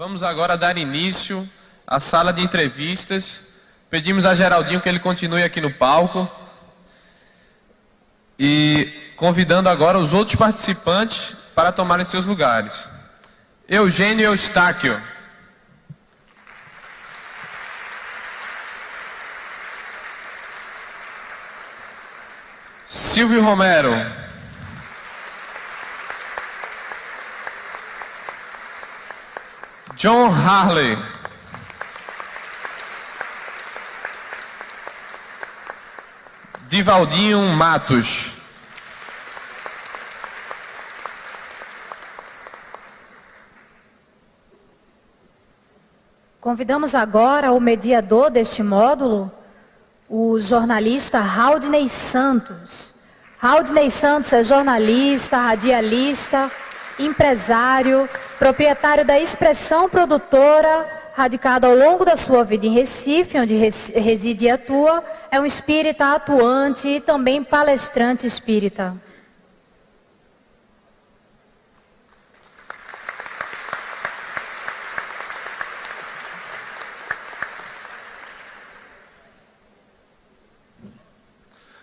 Vamos agora dar início à sala de entrevistas. Pedimos a Geraldinho que ele continue aqui no palco. E convidando agora os outros participantes para tomarem seus lugares. Eugênio Eustáquio. Silvio Romero. John Harley. Divaldinho Matos. Convidamos agora o mediador deste módulo, o jornalista Haldney Santos. Haldney Santos é jornalista, radialista, empresário, proprietário da Expressão Produtora, radicado ao longo da sua vida em Recife, onde reside e atua, é um espírita atuante e também palestrante espírita.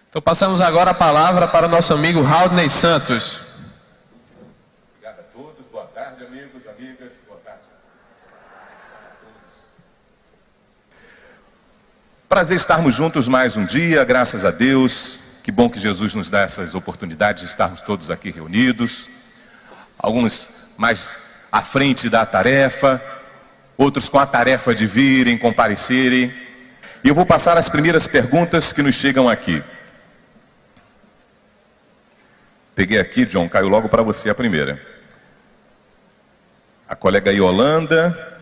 Então passamos agora a palavra para o nosso amigo Haldney Santos. Obrigado a todos, boa tarde amigos, amigas, boa tarde. Prazer estarmos juntos mais um dia, graças a Deus. Que bom que Jesus nos dá essas oportunidades de estarmos todos aqui reunidos. Alguns mais à frente da tarefa, outros com a tarefa de virem, comparecerem. E eu vou passar as primeiras perguntas que nos chegam aqui. Peguei aqui, John, caiu logo para você a primeira. A colega Yolanda,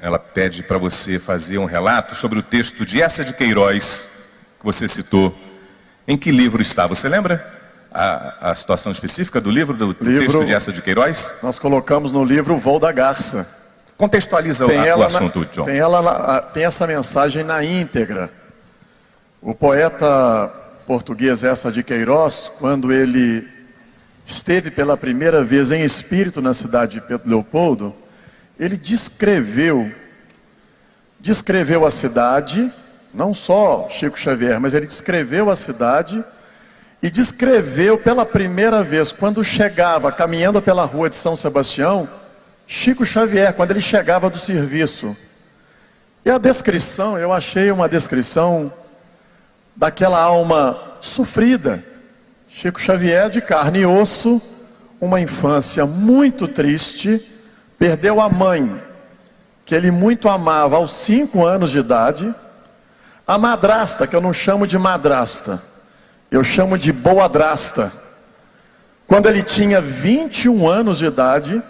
ela pede para você fazer um relato sobre o texto de Essa de Queiroz, que você citou. Em que livro está? Você lembra a, a situação específica do livro, do livro, texto de Essa de Queiroz? Nós colocamos no livro O Voo da Garça. Contextualiza o, o assunto, na, John. Tem, ela, tem essa mensagem na íntegra. O poeta português essa de Queiroz, quando ele esteve pela primeira vez em espírito na cidade de Pedro Leopoldo, ele descreveu, descreveu a cidade, não só Chico Xavier, mas ele descreveu a cidade e descreveu pela primeira vez, quando chegava caminhando pela rua de São Sebastião, Chico Xavier, quando ele chegava do serviço. E a descrição, eu achei uma descrição daquela alma sofrida. Chico Xavier, de carne e osso, uma infância muito triste, perdeu a mãe, que ele muito amava aos cinco anos de idade, a madrasta, que eu não chamo de madrasta, eu chamo de boadrasta, quando ele tinha 21 anos de idade,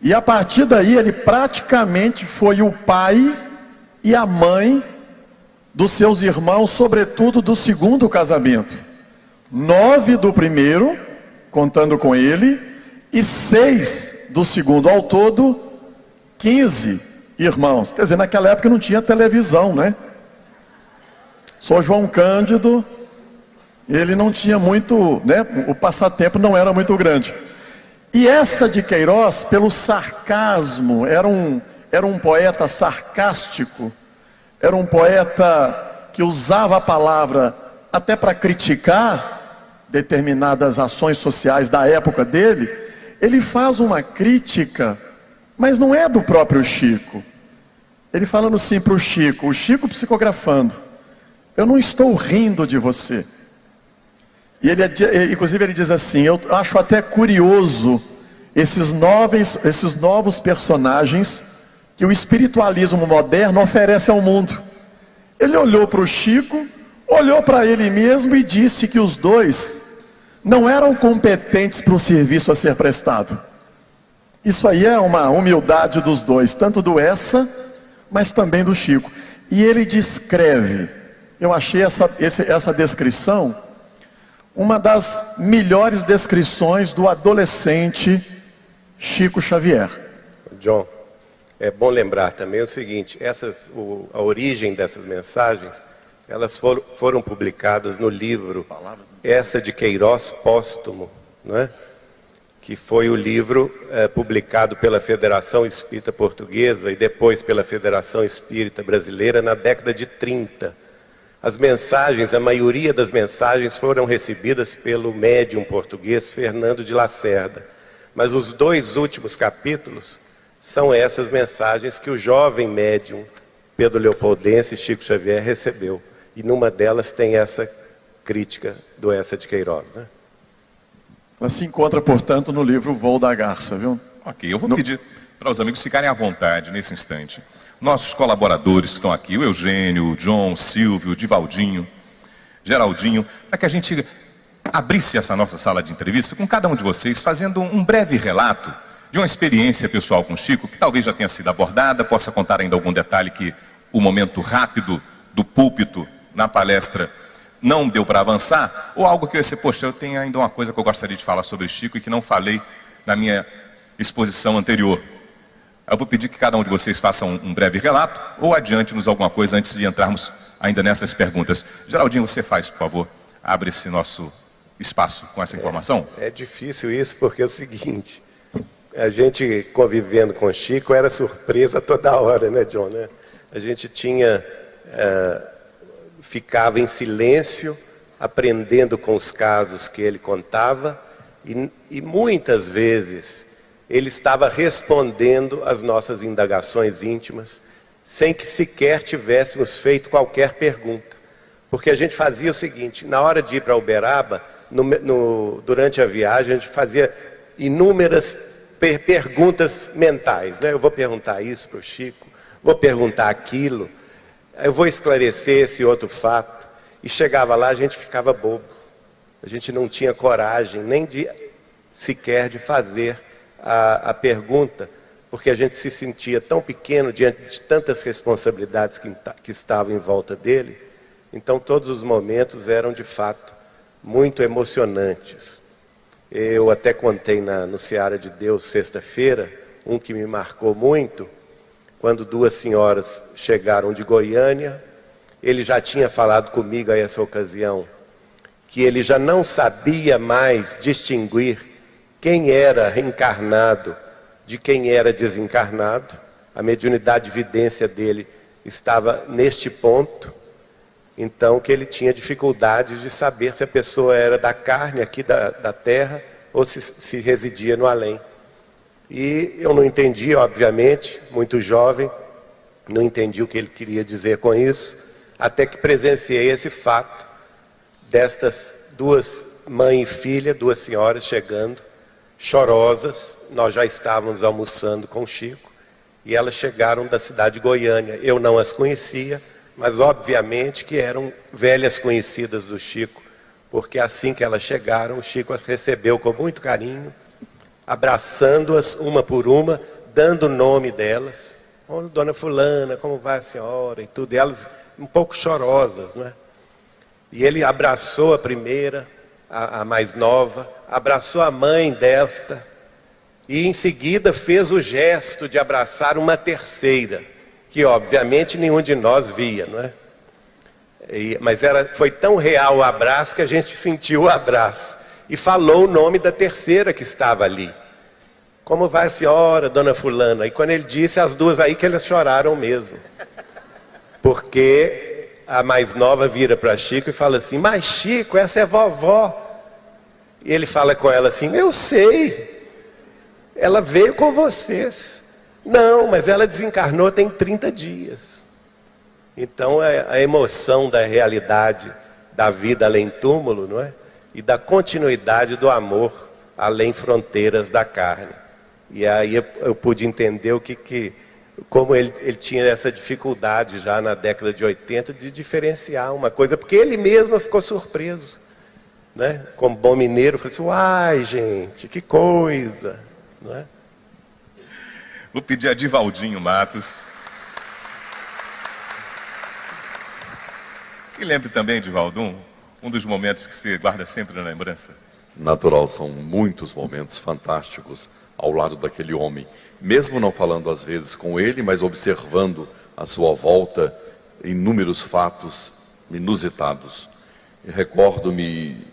e a partir daí ele praticamente foi o pai e a mãe dos seus irmãos, sobretudo do segundo casamento. Nove do primeiro, contando com ele, e seis do segundo. Ao todo, quinze irmãos. Quer dizer, naquela época não tinha televisão, né? Só João Cândido, ele não tinha muito, né? O passatempo não era muito grande. E essa de Queiroz, pelo sarcasmo, era um, era um poeta sarcástico era um poeta que usava a palavra até para criticar determinadas ações sociais da época dele. Ele faz uma crítica, mas não é do próprio Chico. Ele falando assim para o Chico, o Chico psicografando: Eu não estou rindo de você. E ele, inclusive, ele diz assim: Eu acho até curioso esses novos, esses novos personagens que o espiritualismo moderno oferece ao mundo. Ele olhou para o Chico, olhou para ele mesmo e disse que os dois não eram competentes para o serviço a ser prestado. Isso aí é uma humildade dos dois, tanto do Essa, mas também do Chico. E ele descreve, eu achei essa, essa descrição uma das melhores descrições do adolescente Chico Xavier. John, é bom lembrar também o seguinte: essas, o, a origem dessas mensagens, elas for, foram publicadas no livro Essa de Queiroz Póstumo, não é? que foi o livro eh, publicado pela Federação Espírita Portuguesa e depois pela Federação Espírita Brasileira na década de 30. As mensagens, a maioria das mensagens foram recebidas pelo médium português Fernando de Lacerda. Mas os dois últimos capítulos são essas mensagens que o jovem médium Pedro Leopoldense Chico Xavier recebeu. E numa delas tem essa crítica do Essa de Queiroz. Né? Ela se encontra, portanto, no livro Voo da Garça, viu? Ok, eu vou no... pedir para os amigos ficarem à vontade nesse instante. Nossos colaboradores que estão aqui, o Eugênio, o John, o Silvio, o Divaldinho, Geraldinho, para que a gente abrisse essa nossa sala de entrevista com cada um de vocês, fazendo um breve relato de uma experiência pessoal com Chico, que talvez já tenha sido abordada, possa contar ainda algum detalhe que o momento rápido do púlpito na palestra não deu para avançar, ou algo que eu ia ser, poxa, eu tenho ainda uma coisa que eu gostaria de falar sobre Chico e que não falei na minha exposição anterior. Eu vou pedir que cada um de vocês faça um, um breve relato ou adiante-nos alguma coisa antes de entrarmos ainda nessas perguntas. Geraldinho, você faz, por favor, abre esse nosso espaço com essa informação. É, é difícil isso porque é o seguinte, a gente convivendo com Chico era surpresa toda hora, né, John? Né? A gente tinha... Uh, ficava em silêncio, aprendendo com os casos que ele contava, e, e muitas vezes ele estava respondendo às nossas indagações íntimas, sem que sequer tivéssemos feito qualquer pergunta. Porque a gente fazia o seguinte: na hora de ir para Uberaba, no, no, durante a viagem, a gente fazia inúmeras per perguntas mentais. Né? Eu vou perguntar isso para o Chico, vou perguntar aquilo eu vou esclarecer esse outro fato. E chegava lá, a gente ficava bobo. A gente não tinha coragem nem de sequer de fazer a, a pergunta, porque a gente se sentia tão pequeno diante de tantas responsabilidades que, que estavam em volta dele. Então, todos os momentos eram de fato muito emocionantes. Eu até contei na, no Seara de Deus, sexta-feira, um que me marcou muito quando duas senhoras chegaram de Goiânia, ele já tinha falado comigo a essa ocasião que ele já não sabia mais distinguir quem era reencarnado de quem era desencarnado. A mediunidade de vidência dele estava neste ponto. Então, que ele tinha dificuldades de saber se a pessoa era da carne aqui da, da terra ou se, se residia no além. E eu não entendi, obviamente, muito jovem, não entendi o que ele queria dizer com isso, até que presenciei esse fato destas duas mãe e filha, duas senhoras chegando, chorosas. Nós já estávamos almoçando com o Chico e elas chegaram da cidade de Goiânia. Eu não as conhecia, mas obviamente que eram velhas conhecidas do Chico, porque assim que elas chegaram, o Chico as recebeu com muito carinho abraçando-as uma por uma, dando o nome delas. Oh, dona Fulana, como vai a senhora? E tudo. E elas um pouco chorosas, não é? E ele abraçou a primeira, a, a mais nova, abraçou a mãe desta, e em seguida fez o gesto de abraçar uma terceira, que obviamente nenhum de nós via, não é? E, mas era, foi tão real o abraço que a gente sentiu o abraço e falou o nome da terceira que estava ali. Como vai a senhora, dona Fulana? E quando ele disse, as duas aí que elas choraram mesmo. Porque a mais nova vira para Chico e fala assim: Mas Chico, essa é vovó. E ele fala com ela assim: Eu sei, ela veio com vocês. Não, mas ela desencarnou tem 30 dias. Então é a emoção da realidade da vida além túmulo, não é? E da continuidade do amor além fronteiras da carne. E aí eu, eu pude entender o que, que como ele, ele, tinha essa dificuldade já na década de 80 de diferenciar uma coisa, porque ele mesmo ficou surpreso. Né? Como bom mineiro, falou assim, uai gente, que coisa. Não é? Vou pedir a Divaldinho Matos. E lembre também, Divaldum, um dos momentos que você guarda sempre na lembrança? Natural, são muitos momentos fantásticos ao lado daquele homem, mesmo não falando às vezes com ele, mas observando à sua volta inúmeros fatos inusitados. Recordo-me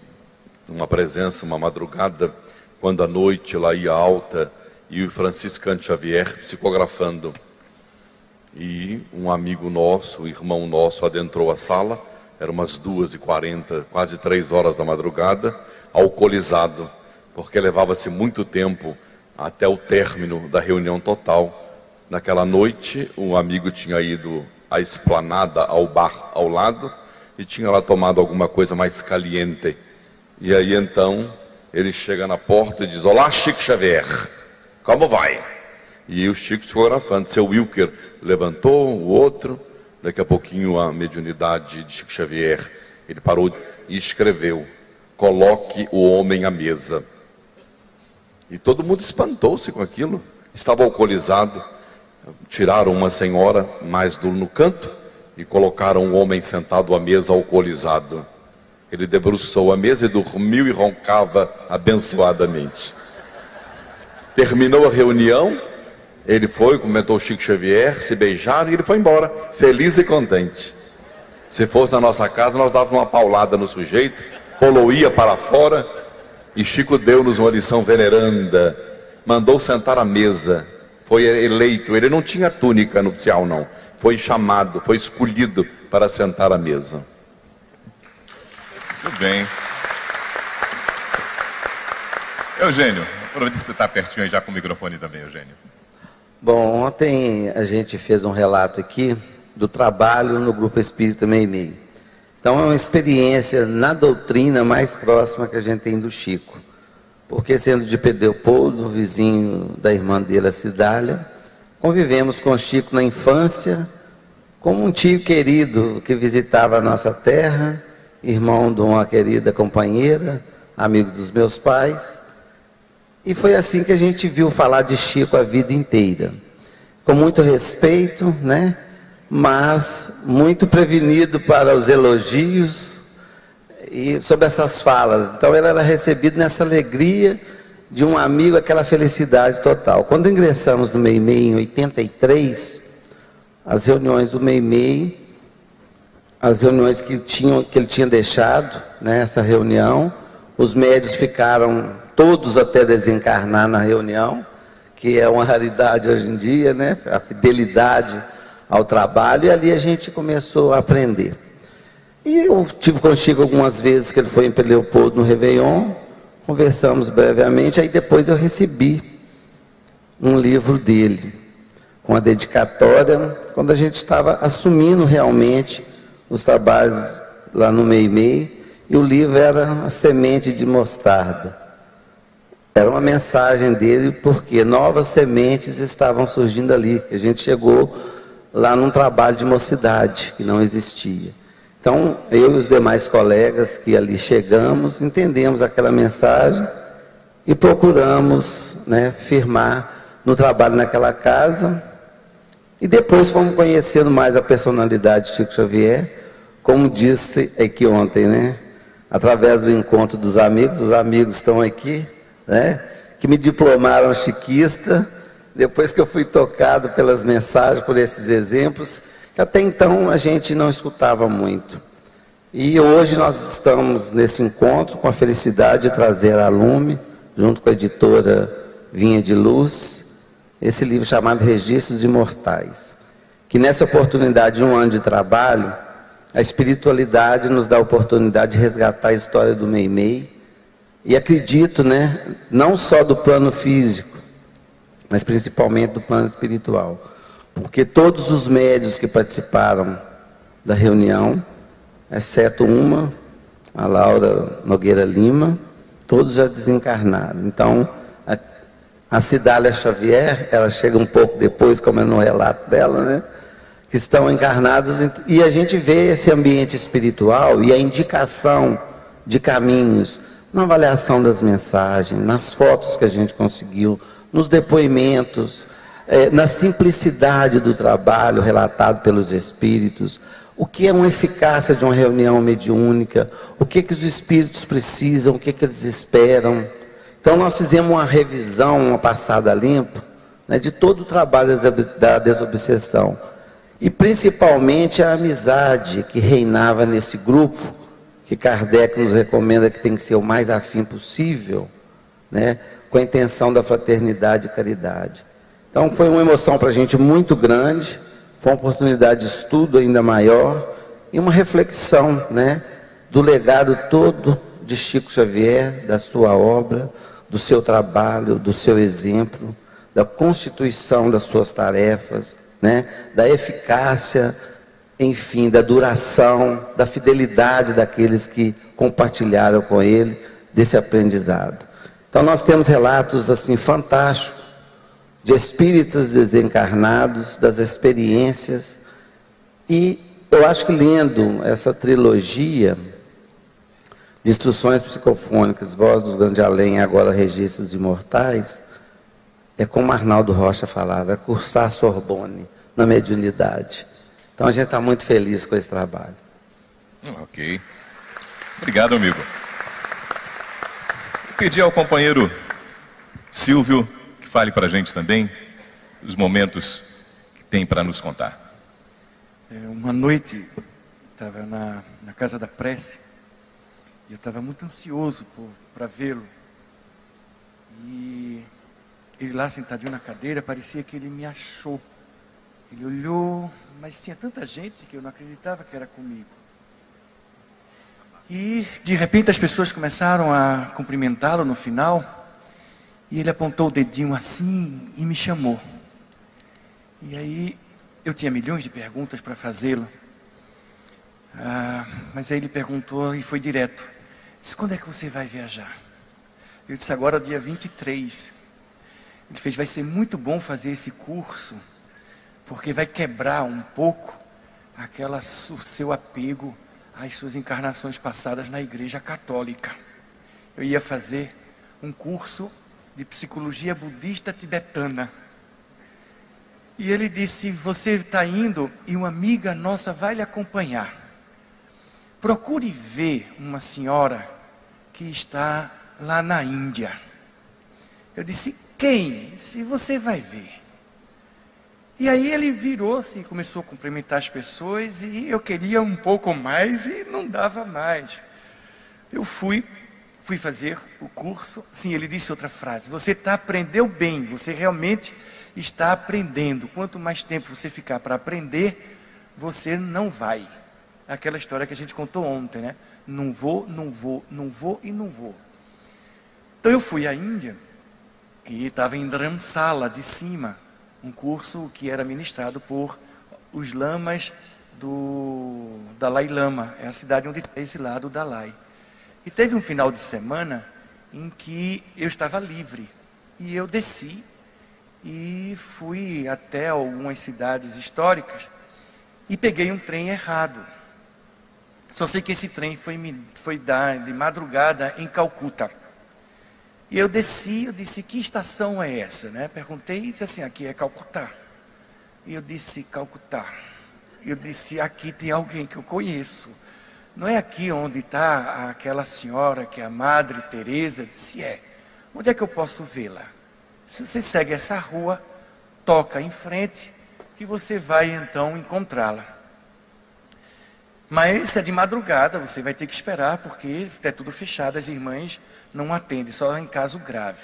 uma presença, uma madrugada quando a noite lá ia alta e o Franciscano Xavier psicografando. E um amigo nosso, irmão nosso, adentrou a sala, eram umas duas e quarenta, quase três horas da madrugada, alcoolizado, porque levava-se muito tempo até o término da reunião total. Naquela noite, um amigo tinha ido à esplanada, ao bar ao lado, e tinha lá tomado alguma coisa mais caliente. E aí então ele chega na porta e diz: Olá, Chico Xavier, como vai? E o Chico fotografando. Seu Wilker levantou, o outro. Daqui a pouquinho a mediunidade de Chico Xavier. Ele parou e escreveu: Coloque o homem à mesa. E todo mundo espantou-se com aquilo. Estava alcoolizado. Tiraram uma senhora mais do no canto e colocaram um homem sentado à mesa alcoolizado. Ele debruçou a mesa e dormiu e roncava abençoadamente. Terminou a reunião, ele foi, comentou Chico Xavier, se beijaram e ele foi embora, feliz e contente. Se fosse na nossa casa, nós dávamos uma paulada no sujeito, poluía para fora, e Chico deu-nos uma lição veneranda, mandou sentar à mesa, foi eleito, ele não tinha túnica nupcial não, foi chamado, foi escolhido para sentar à mesa. Tudo bem. Eugênio, aproveita que você está pertinho aí já com o microfone também, Eugênio. Bom, ontem a gente fez um relato aqui do trabalho no Grupo Espírita Meimei. Então é uma experiência na doutrina mais próxima que a gente tem do Chico. Porque sendo de Pedropoldo, vizinho da irmã dele, a Cidália, convivemos com o Chico na infância, como um tio querido que visitava a nossa terra, irmão de uma querida companheira, amigo dos meus pais. E foi assim que a gente viu falar de Chico a vida inteira. Com muito respeito, né? Mas muito prevenido para os elogios e sobre essas falas. Então ele era recebido nessa alegria de um amigo, aquela felicidade total. Quando ingressamos no Meimei em 83, as reuniões do Meimei, as reuniões que, tinham, que ele tinha deixado, né, essa reunião, os médios ficaram todos até desencarnar na reunião, que é uma raridade hoje em dia, né? A fidelidade ao trabalho, e ali a gente começou a aprender. E eu tive com o Chico algumas vezes que ele foi em Leopoldo no Réveillon, conversamos brevemente, aí depois eu recebi um livro dele, com a dedicatória, quando a gente estava assumindo realmente os trabalhos lá no Meimei, e o livro era a semente de mostarda. Era uma mensagem dele porque novas sementes estavam surgindo ali. A gente chegou lá num trabalho de mocidade que não existia. Então, eu e os demais colegas que ali chegamos, entendemos aquela mensagem e procuramos né, firmar no trabalho naquela casa. E depois fomos conhecendo mais a personalidade de Chico Xavier, como disse aqui ontem, né? Através do encontro dos amigos, os amigos estão aqui, né? que me diplomaram chiquista, depois que eu fui tocado pelas mensagens, por esses exemplos, que até então a gente não escutava muito. E hoje nós estamos nesse encontro com a felicidade de trazer a Lume, junto com a editora Vinha de Luz, esse livro chamado Registros Imortais. Que nessa oportunidade de um ano de trabalho, a espiritualidade nos dá a oportunidade de resgatar a história do Meimei, e acredito, né, não só do plano físico, mas principalmente do plano espiritual. Porque todos os médios que participaram da reunião, exceto uma, a Laura Nogueira Lima, todos já desencarnaram. Então, a, a Cidália Xavier, ela chega um pouco depois, como é no relato dela, né? Que estão encarnados, e a gente vê esse ambiente espiritual e a indicação de caminhos na avaliação das mensagens, nas fotos que a gente conseguiu, nos depoimentos, é, na simplicidade do trabalho relatado pelos espíritos, o que é uma eficácia de uma reunião mediúnica, o que, que os espíritos precisam, o que, que eles esperam. Então nós fizemos uma revisão, uma passada limpa, né, de todo o trabalho da desobsessão. E principalmente a amizade que reinava nesse grupo, que Kardec nos recomenda que tem que ser o mais afim possível, né, com a intenção da fraternidade e caridade. Então foi uma emoção para a gente muito grande, foi uma oportunidade de estudo ainda maior e uma reflexão né, do legado todo de Chico Xavier, da sua obra, do seu trabalho, do seu exemplo, da constituição das suas tarefas, né, da eficácia, enfim, da duração, da fidelidade daqueles que compartilharam com ele desse aprendizado. Então nós temos relatos assim fantásticos de espíritos desencarnados, das experiências e eu acho que lendo essa trilogia de instruções psicofônicas, Voz do Grande Além, agora Registros Imortais, é como Arnaldo Rocha falava, é cursar Sorbonne na mediunidade. Então a gente está muito feliz com esse trabalho. Hum, ok. Obrigado, amigo. Vou pedir ao companheiro Silvio que fale para a gente também os momentos que tem para nos contar. É, uma noite, estava na, na casa da prece, e eu estava muito ansioso para vê-lo. E ele lá sentadinho na cadeira, parecia que ele me achou. Ele olhou, mas tinha tanta gente que eu não acreditava que era comigo. E de repente as pessoas começaram a cumprimentá-lo no final, e ele apontou o dedinho assim e me chamou. E aí eu tinha milhões de perguntas para fazê-lo. Ah, mas aí ele perguntou e foi direto. Disse, quando é que você vai viajar? Eu disse, agora dia 23. Ele fez, vai ser muito bom fazer esse curso, porque vai quebrar um pouco aquela, o seu apego às suas encarnações passadas na igreja católica. Eu ia fazer um curso de psicologia budista tibetana. E ele disse: Você está indo e uma amiga nossa vai lhe acompanhar. Procure ver uma senhora que está lá na Índia. Eu disse: Quem? Se você vai ver. E aí ele virou-se e começou a cumprimentar as pessoas e eu queria um pouco mais e não dava mais. Eu fui, fui fazer o curso. Sim, ele disse outra frase: Você está aprendeu bem, você realmente está aprendendo. Quanto mais tempo você ficar para aprender, você não vai. Aquela história que a gente contou ontem, né? Não vou, não vou, não vou e não vou. Então eu fui à Índia e estava em Dharamsala de cima um curso que era ministrado por os lamas do Dalai Lama, é a cidade onde tem esse lado Dalai. E teve um final de semana em que eu estava livre e eu desci e fui até algumas cidades históricas e peguei um trem errado. Só sei que esse trem foi, foi dar de madrugada em Calcuta. E eu desci, eu disse, que estação é essa? Né? Perguntei e disse assim, aqui é Calcutá. E eu disse, Calcutá. Eu disse, aqui tem alguém que eu conheço. Não é aqui onde está aquela senhora que é a Madre Teresa? Disse, é. Onde é que eu posso vê-la? Se você segue essa rua, toca em frente, que você vai então encontrá-la. Mas é de madrugada, você vai ter que esperar, porque é tudo fechado, as irmãs não atendem, só em caso grave.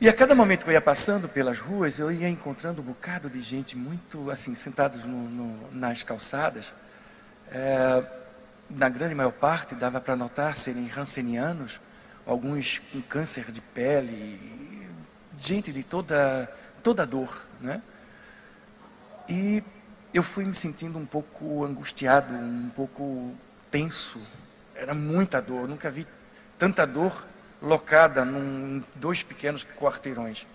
E a cada momento que eu ia passando pelas ruas, eu ia encontrando um bocado de gente muito assim, sentados no, no, nas calçadas. É, na grande maior parte, dava para notar serem rancenianos, alguns com câncer de pele, gente de toda, toda dor. Né? E eu fui me sentindo um pouco angustiado, um pouco tenso. Era muita dor, nunca vi tanta dor locada num, em dois pequenos quarteirões.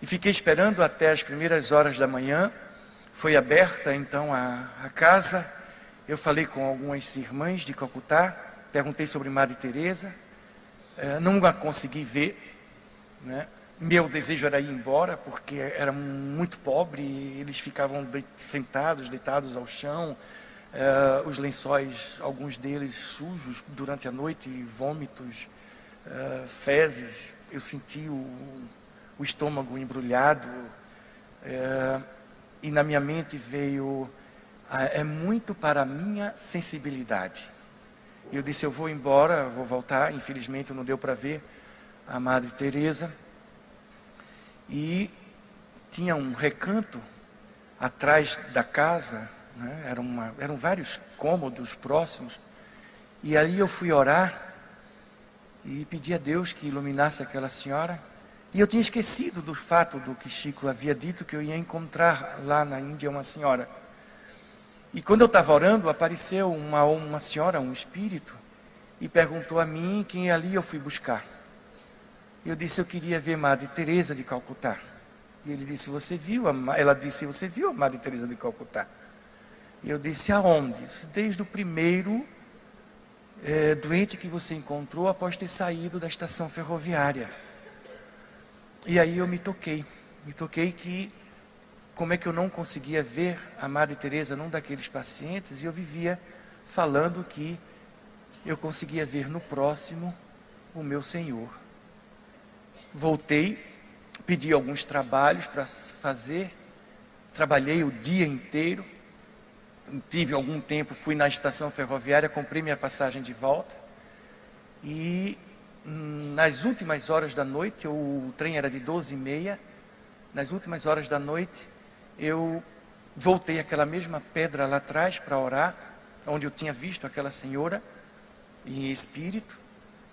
E fiquei esperando até as primeiras horas da manhã. Foi aberta então a, a casa. Eu falei com algumas irmãs de Calcutá, perguntei sobre Madre Teresa. É, não a consegui ver, né? Meu desejo era ir embora, porque era muito pobre, eles ficavam sentados, deitados ao chão, uh, os lençóis, alguns deles sujos durante a noite, vômitos, uh, fezes. Eu senti o, o estômago embrulhado, uh, e na minha mente veio: é muito para a minha sensibilidade. Eu disse: Eu vou embora, vou voltar. Infelizmente não deu para ver a Madre Teresa e tinha um recanto atrás da casa, né? Era uma, eram vários cômodos próximos, e ali eu fui orar e pedi a Deus que iluminasse aquela senhora. E eu tinha esquecido do fato do que Chico havia dito que eu ia encontrar lá na Índia uma senhora. E quando eu estava orando, apareceu uma, uma senhora, um espírito, e perguntou a mim quem ali eu fui buscar. Eu disse, eu queria ver Madre Teresa de Calcutá. E ele disse, você viu? Ela disse, você viu a Madre Teresa de Calcutá? E eu disse, aonde? Desde o primeiro é, doente que você encontrou após ter saído da estação ferroviária. E aí eu me toquei, me toquei que como é que eu não conseguia ver a Madre Teresa num daqueles pacientes e eu vivia falando que eu conseguia ver no próximo o meu Senhor. Voltei, pedi alguns trabalhos para fazer, trabalhei o dia inteiro, tive algum tempo, fui na estação ferroviária, comprei minha passagem de volta e nas últimas horas da noite, o trem era de 12 e meia, nas últimas horas da noite eu voltei àquela mesma pedra lá atrás para orar, onde eu tinha visto aquela senhora em espírito,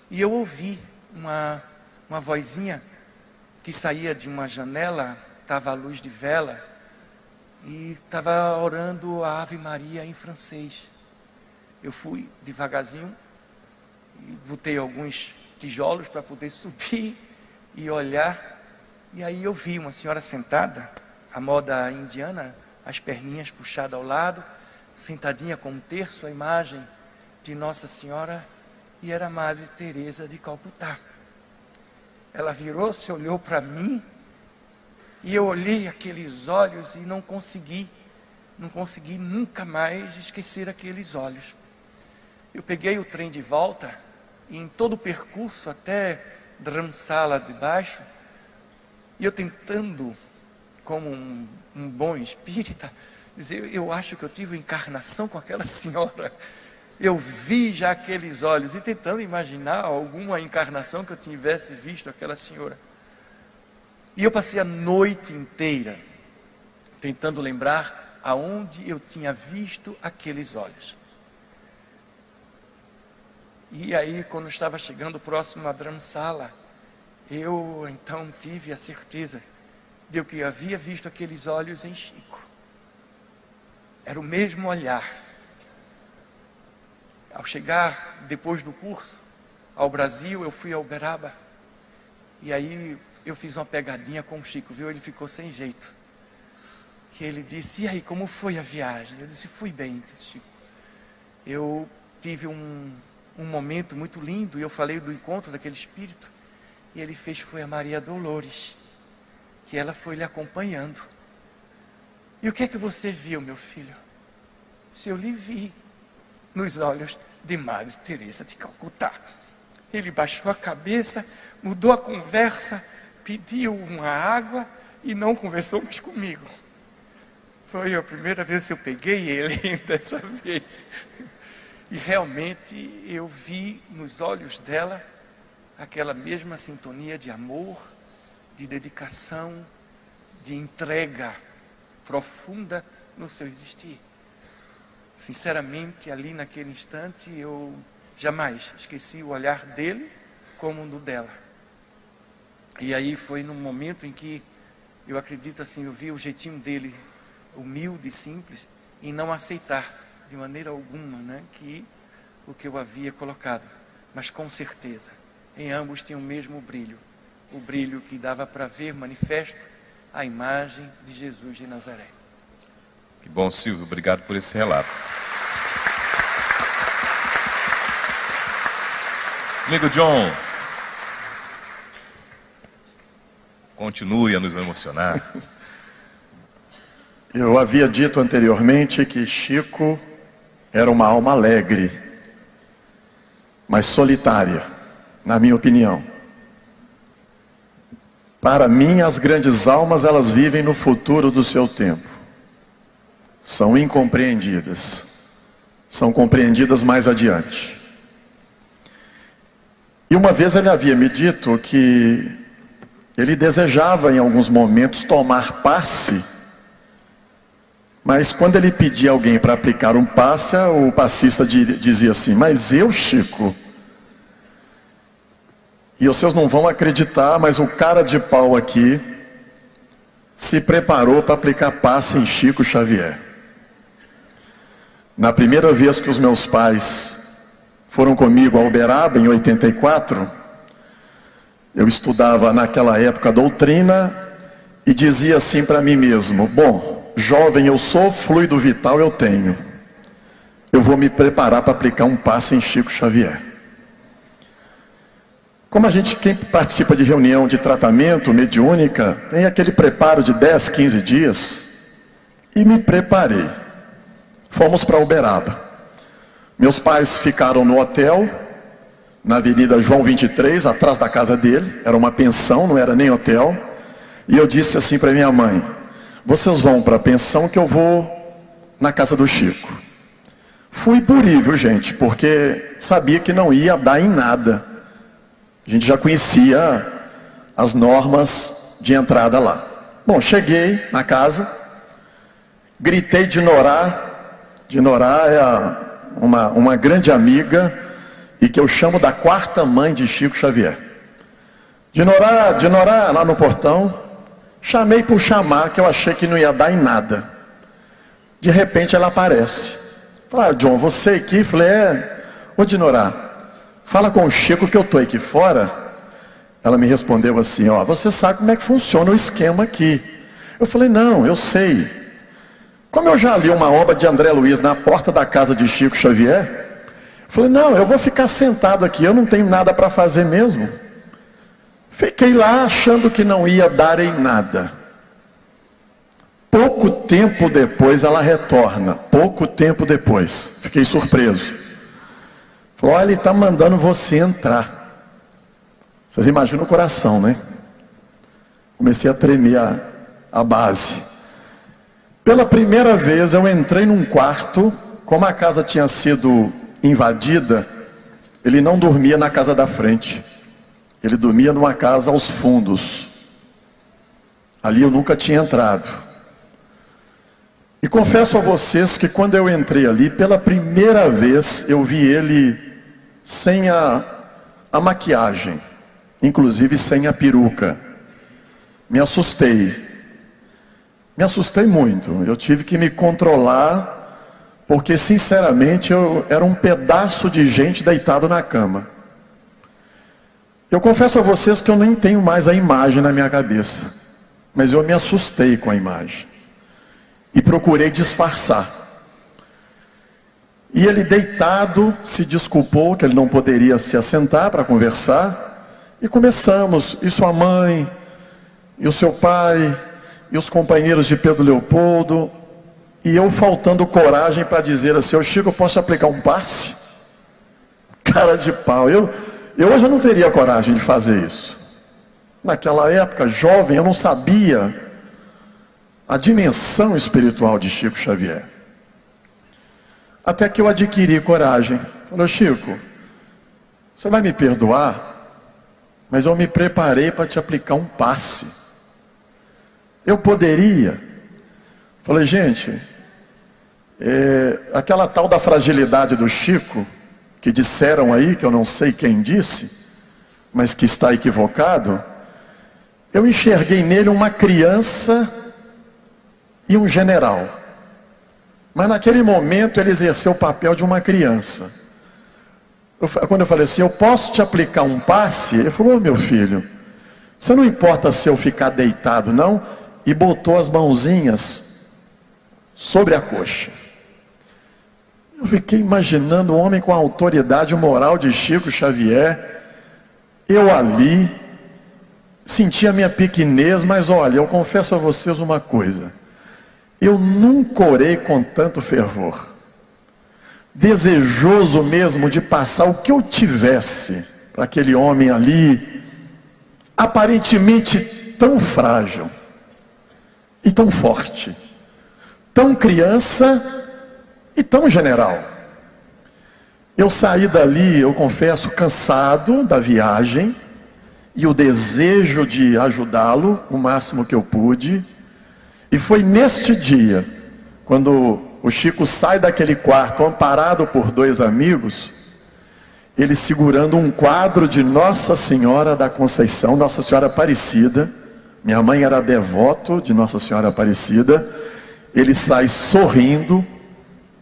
e eu ouvi uma, uma vozinha que saía de uma janela, estava à luz de vela, e estava orando a Ave Maria em francês. Eu fui devagarzinho e botei alguns tijolos para poder subir e olhar. E aí eu vi uma senhora sentada, a moda indiana, as perninhas puxadas ao lado, sentadinha com um terço, a imagem de Nossa Senhora, e era a Madre Teresa de Calcutá. Ela virou-se, olhou para mim e eu olhei aqueles olhos e não consegui, não consegui nunca mais esquecer aqueles olhos. Eu peguei o trem de volta e em todo o percurso até Dramsala de baixo, e eu tentando, como um, um bom espírita, dizer, eu acho que eu tive encarnação com aquela senhora. Eu vi já aqueles olhos e tentando imaginar alguma encarnação que eu tivesse visto aquela senhora. E eu passei a noite inteira tentando lembrar aonde eu tinha visto aqueles olhos. E aí, quando estava chegando próximo à Dramsala, eu então tive a certeza de que eu havia visto aqueles olhos em Chico. Era o mesmo olhar. Ao chegar depois do curso ao Brasil, eu fui a Uberaba. E aí eu fiz uma pegadinha com o Chico, viu? Ele ficou sem jeito. Que ele disse: E aí, como foi a viagem? Eu disse: Fui bem, Chico. Eu tive um, um momento muito lindo e eu falei do encontro daquele espírito. E ele fez foi a Maria Dolores, que ela foi lhe acompanhando. E o que é que você viu, meu filho? Se eu lhe vi nos olhos de Maria Teresa de Calcutá. Ele baixou a cabeça, mudou a conversa pediu uma água e não conversou mais comigo. Foi a primeira vez que eu peguei ele dessa vez. E realmente eu vi nos olhos dela aquela mesma sintonia de amor, de dedicação, de entrega profunda no seu existir. Sinceramente, ali naquele instante, eu jamais esqueci o olhar dele como no dela. E aí foi num momento em que eu acredito assim, eu vi o jeitinho dele, humilde, simples, em não aceitar de maneira alguma, né, que o que eu havia colocado, mas com certeza, em ambos tinham o mesmo brilho, o brilho que dava para ver manifesto a imagem de Jesus de Nazaré. Que bom, Silvio, obrigado por esse relato. Amigo John, continue a nos emocionar. Eu havia dito anteriormente que Chico era uma alma alegre, mas solitária, na minha opinião. Para mim, as grandes almas, elas vivem no futuro do seu tempo. São incompreendidas. São compreendidas mais adiante. E uma vez ele havia me dito que ele desejava em alguns momentos tomar passe, mas quando ele pedia alguém para aplicar um passe, o passista dizia assim: Mas eu, Chico. E os seus não vão acreditar, mas o cara de pau aqui se preparou para aplicar passe em Chico Xavier. Na primeira vez que os meus pais foram comigo a Uberaba, em 84, eu estudava naquela época doutrina e dizia assim para mim mesmo: Bom, jovem eu sou, fluido vital eu tenho. Eu vou me preparar para aplicar um passe em Chico Xavier. Como a gente, quem participa de reunião de tratamento mediúnica, tem aquele preparo de 10, 15 dias, e me preparei. Fomos para Uberaba. Meus pais ficaram no hotel, na Avenida João 23, atrás da casa dele, era uma pensão, não era nem hotel. E eu disse assim para minha mãe: Vocês vão para a pensão que eu vou na casa do Chico. Fui por ir, viu gente, porque sabia que não ia dar em nada. A gente já conhecia as normas de entrada lá. Bom, cheguei na casa, gritei de Norá. De Norá é uma, uma grande amiga e que eu chamo da quarta mãe de Chico Xavier. De Norá, de Norá, lá no portão, chamei por chamar, que eu achei que não ia dar em nada. De repente ela aparece. Fala, ah, John, você aqui? Falei, é, ô Dinorá, Fala com o Chico que eu estou aqui fora. Ela me respondeu assim: Ó, você sabe como é que funciona o esquema aqui. Eu falei: Não, eu sei. Como eu já li uma obra de André Luiz na porta da casa de Chico Xavier, falei: Não, eu vou ficar sentado aqui, eu não tenho nada para fazer mesmo. Fiquei lá achando que não ia dar em nada. Pouco tempo depois ela retorna. Pouco tempo depois. Fiquei surpreso. Falou, olha, ele está mandando você entrar. Vocês imaginam o coração, né? Comecei a tremer a, a base. Pela primeira vez eu entrei num quarto, como a casa tinha sido invadida, ele não dormia na casa da frente. Ele dormia numa casa aos fundos. Ali eu nunca tinha entrado. E confesso a vocês que quando eu entrei ali, pela primeira vez eu vi ele sem a, a maquiagem, inclusive sem a peruca. Me assustei. Me assustei muito. Eu tive que me controlar, porque sinceramente eu era um pedaço de gente deitado na cama. Eu confesso a vocês que eu nem tenho mais a imagem na minha cabeça, mas eu me assustei com a imagem e procurei disfarçar. E ele deitado se desculpou que ele não poderia se assentar para conversar. E começamos, e sua mãe, e o seu pai, e os companheiros de Pedro Leopoldo, e eu faltando coragem para dizer assim, ô Chico, eu posso aplicar um passe? Cara de pau, eu, eu hoje não teria coragem de fazer isso. Naquela época, jovem, eu não sabia a dimensão espiritual de Chico Xavier. Até que eu adquiri coragem. Falou, Chico, você vai me perdoar, mas eu me preparei para te aplicar um passe. Eu poderia. Falei, gente, é, aquela tal da fragilidade do Chico, que disseram aí, que eu não sei quem disse, mas que está equivocado, eu enxerguei nele uma criança e um general. Mas naquele momento ele exerceu o papel de uma criança. Eu, quando eu falei assim, eu posso te aplicar um passe? Ele falou, oh, meu filho, você não importa se eu ficar deitado, não? E botou as mãozinhas sobre a coxa. Eu fiquei imaginando o um homem com a autoridade moral de Chico Xavier, eu ali, senti a minha pequenez, mas olha, eu confesso a vocês uma coisa. Eu nunca orei com tanto fervor, desejoso mesmo de passar o que eu tivesse para aquele homem ali, aparentemente tão frágil e tão forte, tão criança e tão general. Eu saí dali, eu confesso, cansado da viagem e o desejo de ajudá-lo o máximo que eu pude. E foi neste dia, quando o Chico sai daquele quarto, amparado por dois amigos, ele segurando um quadro de Nossa Senhora da Conceição, Nossa Senhora Aparecida. Minha mãe era devoto de Nossa Senhora Aparecida. Ele sai sorrindo,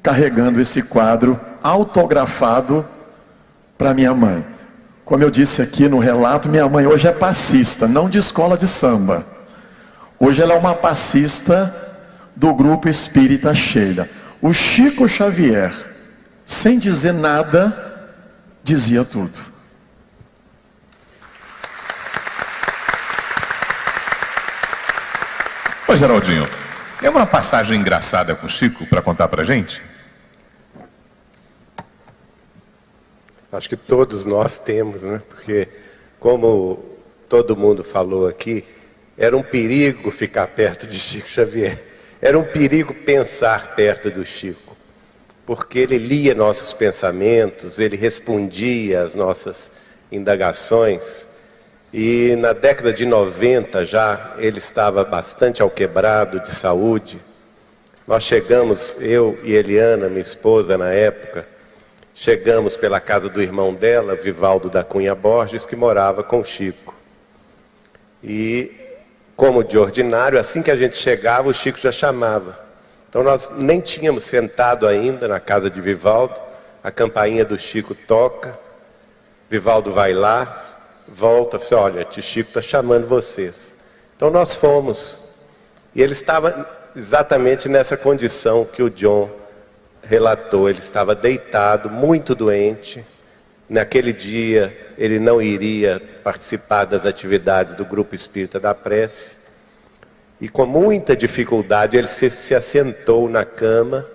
carregando esse quadro autografado para minha mãe. Como eu disse aqui no relato, minha mãe hoje é passista, não de escola de samba. Hoje ela é uma passista do grupo Espírita Sheila. O Chico Xavier, sem dizer nada, dizia tudo. Ô Geraldinho, tem uma passagem engraçada com o Chico para contar para gente? Acho que todos nós temos, né? Porque, como todo mundo falou aqui, era um perigo ficar perto de Chico Xavier. Era um perigo pensar perto do Chico. Porque ele lia nossos pensamentos, ele respondia às nossas indagações. E na década de 90 já ele estava bastante alquebrado de saúde. Nós chegamos, eu e Eliana, minha esposa na época, Chegamos pela casa do irmão dela, Vivaldo da Cunha Borges, que morava com Chico. E, como de ordinário, assim que a gente chegava, o Chico já chamava. Então nós nem tínhamos sentado ainda na casa de Vivaldo, a campainha do Chico toca, Vivaldo vai lá, volta, fala, olha, tio Chico está chamando vocês. Então nós fomos. E ele estava exatamente nessa condição que o John relatou, ele estava deitado, muito doente. Naquele dia, ele não iria participar das atividades do grupo espírita da prece. E com muita dificuldade, ele se, se assentou na cama.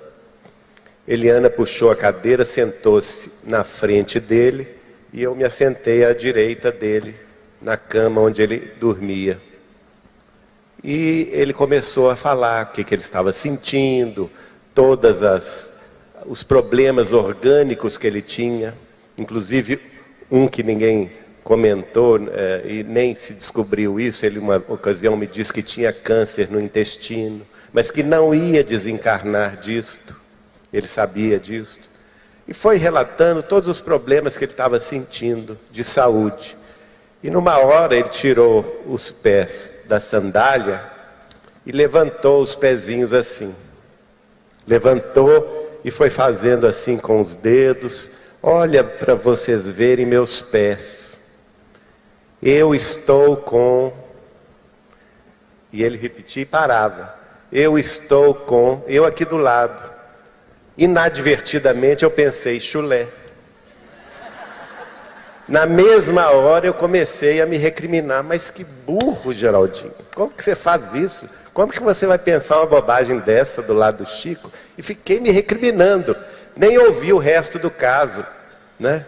Eliana puxou a cadeira, sentou-se na frente dele e eu me assentei à direita dele, na cama onde ele dormia. E ele começou a falar o que, que ele estava sentindo, todas as os problemas orgânicos que ele tinha, inclusive um que ninguém comentou é, e nem se descobriu isso. Ele, uma ocasião, me disse que tinha câncer no intestino, mas que não ia desencarnar disto. Ele sabia disto. E foi relatando todos os problemas que ele estava sentindo de saúde. E numa hora ele tirou os pés da sandália e levantou os pezinhos assim. Levantou e foi fazendo assim com os dedos: Olha para vocês verem meus pés. Eu estou com. E ele repetia e parava. Eu estou com. Eu aqui do lado. Inadvertidamente eu pensei: chulé. Na mesma hora eu comecei a me recriminar, mas que burro, Geraldinho. Como que você faz isso? Como que você vai pensar uma bobagem dessa do lado do Chico? E fiquei me recriminando. Nem ouvi o resto do caso, né?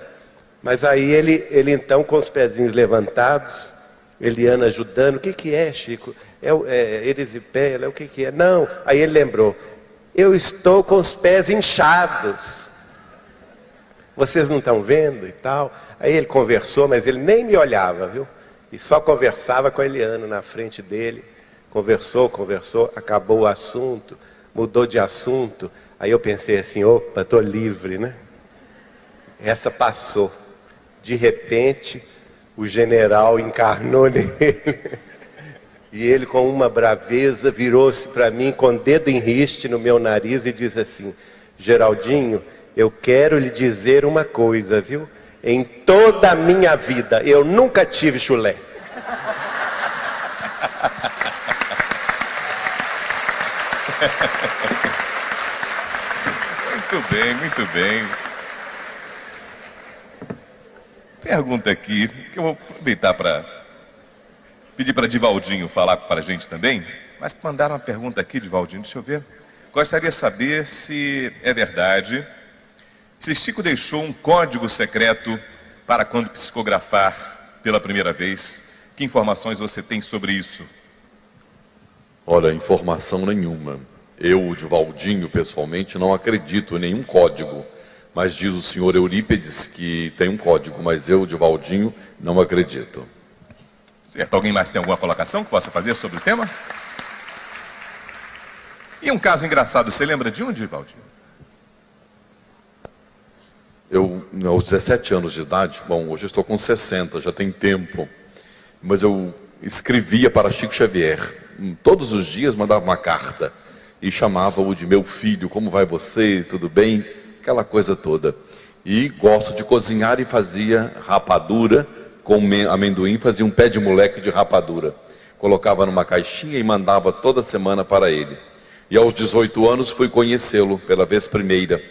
Mas aí ele, ele então com os pezinhos levantados, Eliana ajudando, o que que é, Chico? É, é erisipela, o que que é? Não, aí ele lembrou, eu estou com os pés inchados. Vocês não estão vendo e tal? Aí ele conversou, mas ele nem me olhava, viu? E só conversava com a Eliana na frente dele. Conversou, conversou, acabou o assunto, mudou de assunto. Aí eu pensei assim: opa, estou livre, né? Essa passou. De repente, o general encarnou nele. E ele, com uma braveza, virou-se para mim com o dedo em riste no meu nariz e disse assim: Geraldinho, eu quero lhe dizer uma coisa, viu? Em toda a minha vida, eu nunca tive chulé. muito bem, muito bem. Pergunta aqui, que eu vou aproveitar para pedir para Divaldinho falar para a gente também. Mas mandaram uma pergunta aqui, Divaldinho, deixa eu ver. Gostaria de saber se é verdade se Chico deixou um código secreto para quando psicografar pela primeira vez, que informações você tem sobre isso? Olha, informação nenhuma. Eu, de Valdinho, pessoalmente, não acredito em nenhum código. Mas diz o senhor Eurípides que tem um código, mas eu, de Valdinho, não acredito. Certo. Alguém mais tem alguma colocação que possa fazer sobre o tema? E um caso engraçado, você lembra de um, Valdinho? Eu, aos 17 anos de idade, bom, hoje estou com 60, já tem tempo, mas eu escrevia para Chico Xavier. Todos os dias mandava uma carta e chamava-o de meu filho, como vai você, tudo bem? Aquela coisa toda. E gosto de cozinhar e fazia rapadura com amendoim, fazia um pé de moleque de rapadura. Colocava numa caixinha e mandava toda semana para ele. E aos 18 anos fui conhecê-lo pela vez primeira.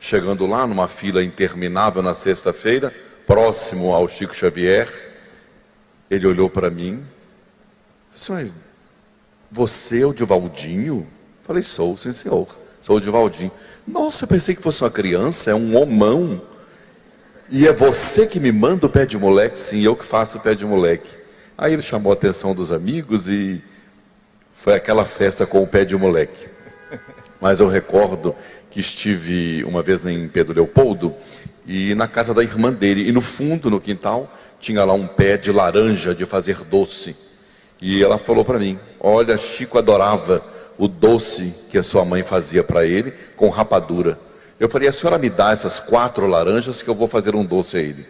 Chegando lá numa fila interminável na sexta-feira, próximo ao Chico Xavier, ele olhou para mim, disse, mas você é o Divaldinho? Falei, sou, sim senhor, sou o Divaldinho. Nossa, eu pensei que fosse uma criança, é um homão. E é você que me manda o pé de moleque? Sim, eu que faço o pé de moleque. Aí ele chamou a atenção dos amigos e foi aquela festa com o pé de moleque. Mas eu recordo que estive uma vez em Pedro Leopoldo e na casa da irmã dele. E no fundo, no quintal, tinha lá um pé de laranja de fazer doce. E ela falou para mim: Olha, Chico adorava o doce que a sua mãe fazia para ele com rapadura. Eu falei: A senhora me dá essas quatro laranjas que eu vou fazer um doce a ele.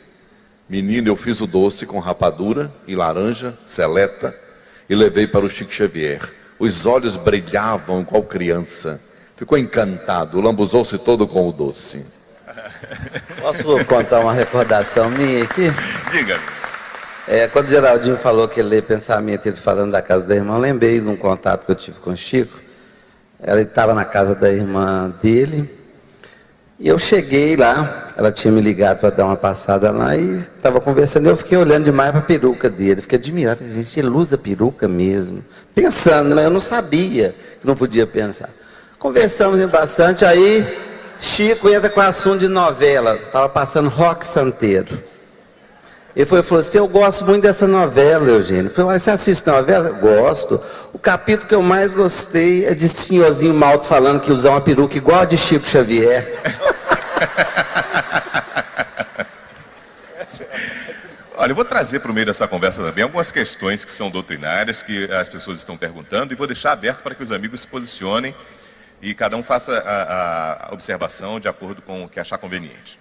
Menino, eu fiz o doce com rapadura e laranja, seleta, e levei para o Chico Xavier. Os olhos brilhavam igual criança. Ficou encantado, lambuzou-se todo com o doce. Posso contar uma recordação minha aqui? Diga. É, quando o Geraldinho falou que ele lê pensamento, ele falando da casa da irmã, eu lembrei de um contato que eu tive com o Chico. Ela estava na casa da irmã dele. E eu cheguei lá, ela tinha me ligado para dar uma passada lá e estava conversando. Eu fiquei olhando demais para a peruca dele, fiquei admirado. Falei, gente, ele usa peruca mesmo. Pensando, mas eu não sabia que não podia pensar. Conversamos bastante, aí Chico entra com assunto de novela, estava passando rock santeiro. Ele foi, falou assim, eu gosto muito dessa novela, Eugênio. Eu falei, você assiste novela? Gosto. O capítulo que eu mais gostei é de senhorzinho malto falando que usa uma peruca igual a de Chico Xavier. Olha, eu vou trazer para o meio dessa conversa também algumas questões que são doutrinárias, que as pessoas estão perguntando, e vou deixar aberto para que os amigos se posicionem e cada um faça a, a observação de acordo com o que achar conveniente.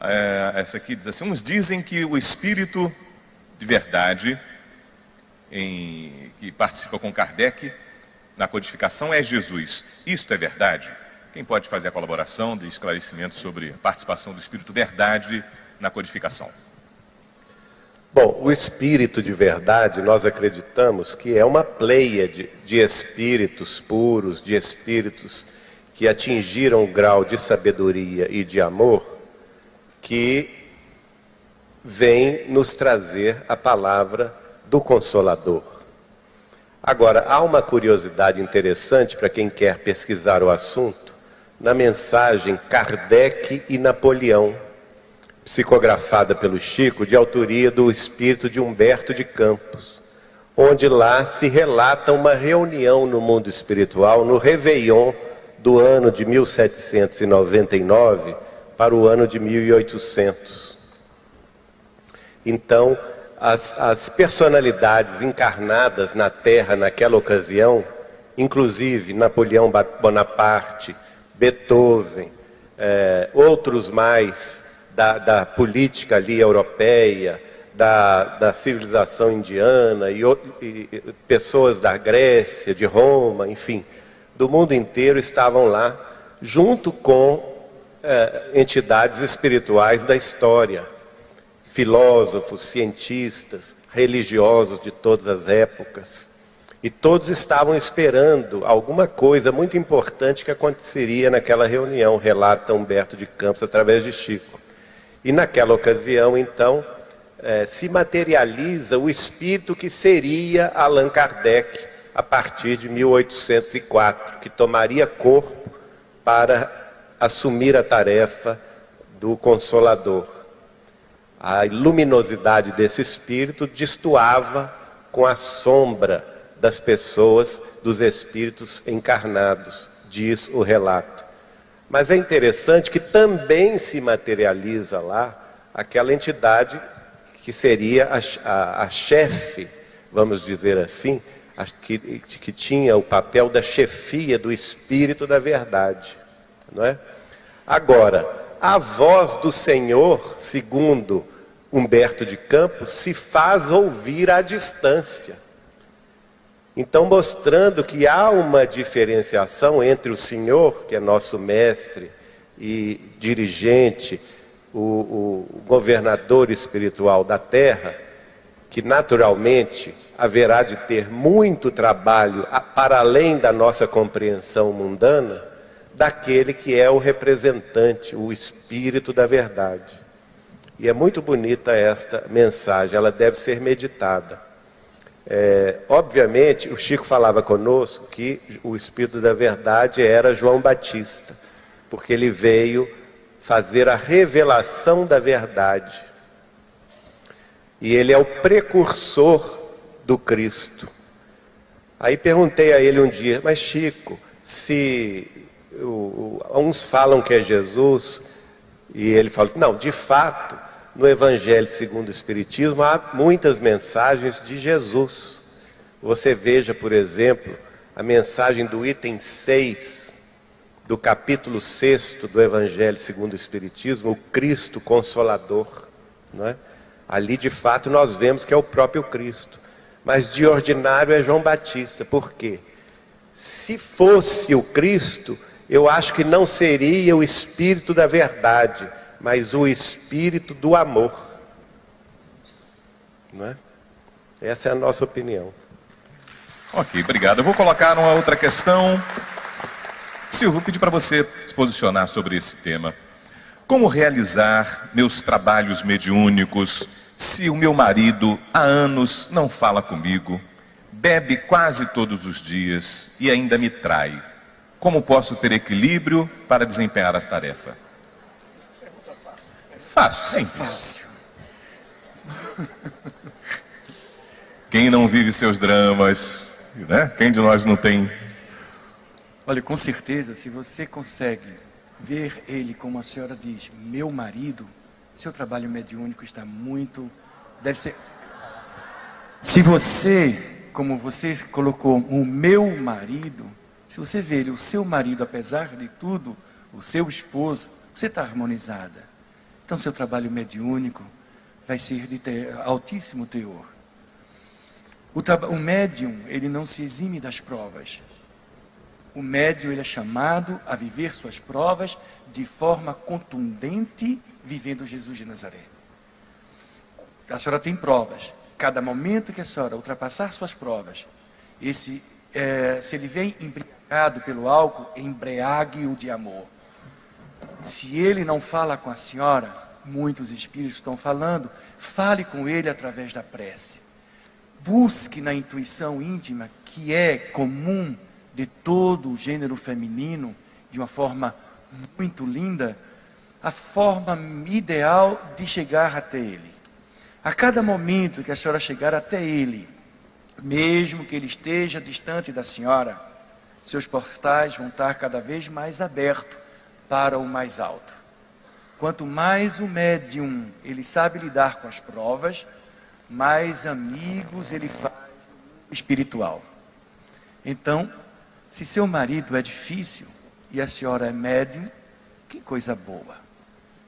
É, essa aqui diz assim: uns dizem que o espírito de verdade em, que participa com Kardec na codificação é Jesus. Isto é verdade? Quem pode fazer a colaboração de esclarecimento sobre a participação do espírito verdade na codificação? Bom, o espírito de verdade, nós acreditamos que é uma pleia de, de espíritos puros, de espíritos que atingiram o grau de sabedoria e de amor, que vem nos trazer a palavra do Consolador. Agora, há uma curiosidade interessante para quem quer pesquisar o assunto, na mensagem Kardec e Napoleão, psicografada pelo Chico, de autoria do espírito de Humberto de Campos, onde lá se relata uma reunião no mundo espiritual, no Réveillon do ano de 1799 para o ano de 1800. Então, as, as personalidades encarnadas na Terra naquela ocasião, inclusive Napoleão Bonaparte, Beethoven, eh, outros mais, da, da política ali europeia, da, da civilização indiana e, e, pessoas da Grécia, de Roma, enfim, do mundo inteiro estavam lá, junto com é, entidades espirituais da história, filósofos, cientistas, religiosos de todas as épocas. E todos estavam esperando alguma coisa muito importante que aconteceria naquela reunião, relata Humberto de Campos através de Chico. E naquela ocasião, então, é, se materializa o espírito que seria Allan Kardec a partir de 1804, que tomaria corpo para assumir a tarefa do Consolador. A luminosidade desse espírito destoava com a sombra das pessoas, dos espíritos encarnados, diz o relato. Mas é interessante que também se materializa lá aquela entidade que seria a, a, a chefe, vamos dizer assim, a, que, que tinha o papel da chefia do Espírito da Verdade. Não é? Agora, a voz do Senhor, segundo Humberto de Campos, se faz ouvir à distância. Então, mostrando que há uma diferenciação entre o Senhor, que é nosso mestre e dirigente, o, o governador espiritual da terra, que naturalmente haverá de ter muito trabalho para além da nossa compreensão mundana, daquele que é o representante, o espírito da verdade. E é muito bonita esta mensagem, ela deve ser meditada. É, obviamente, o Chico falava conosco que o Espírito da Verdade era João Batista, porque ele veio fazer a revelação da verdade. E ele é o precursor do Cristo. Aí perguntei a ele um dia, mas Chico, se uns falam que é Jesus, e ele falou, não, de fato, no Evangelho segundo o Espiritismo há muitas mensagens de Jesus. Você veja, por exemplo, a mensagem do item 6 do capítulo 6 do Evangelho segundo o Espiritismo, o Cristo Consolador. Não é? Ali, de fato, nós vemos que é o próprio Cristo. Mas de ordinário é João Batista. Por quê? Se fosse o Cristo, eu acho que não seria o Espírito da verdade mas o espírito do amor. Não é? Essa é a nossa opinião. Ok, obrigado. Eu vou colocar uma outra questão. Silvio, vou pedir para você se posicionar sobre esse tema. Como realizar meus trabalhos mediúnicos se o meu marido há anos não fala comigo, bebe quase todos os dias e ainda me trai? Como posso ter equilíbrio para desempenhar essa tarefa? Fácil, simples. É fácil. Quem não vive seus dramas, né? Quem de nós não tem? Olha, com certeza, se você consegue ver ele como a senhora diz, meu marido, seu trabalho mediúnico está muito, deve ser. Se você, como você colocou, o meu marido, se você vê o seu marido, apesar de tudo, o seu esposo, você está harmonizada. Então, seu trabalho mediúnico vai ser de altíssimo teor. O, o médium, ele não se exime das provas. O médium, ele é chamado a viver suas provas de forma contundente, vivendo Jesus de Nazaré. A senhora tem provas. Cada momento que a senhora ultrapassar suas provas, esse, é, se ele vem embriagado pelo álcool, embriague-o de amor. Se ele não fala com a senhora, muitos espíritos estão falando, fale com ele através da prece. Busque na intuição íntima, que é comum de todo o gênero feminino, de uma forma muito linda, a forma ideal de chegar até ele. A cada momento que a senhora chegar até ele, mesmo que ele esteja distante da senhora, seus portais vão estar cada vez mais abertos para o mais alto. Quanto mais o médium ele sabe lidar com as provas, mais amigos ele faz espiritual. Então, se seu marido é difícil e a senhora é médium, que coisa boa.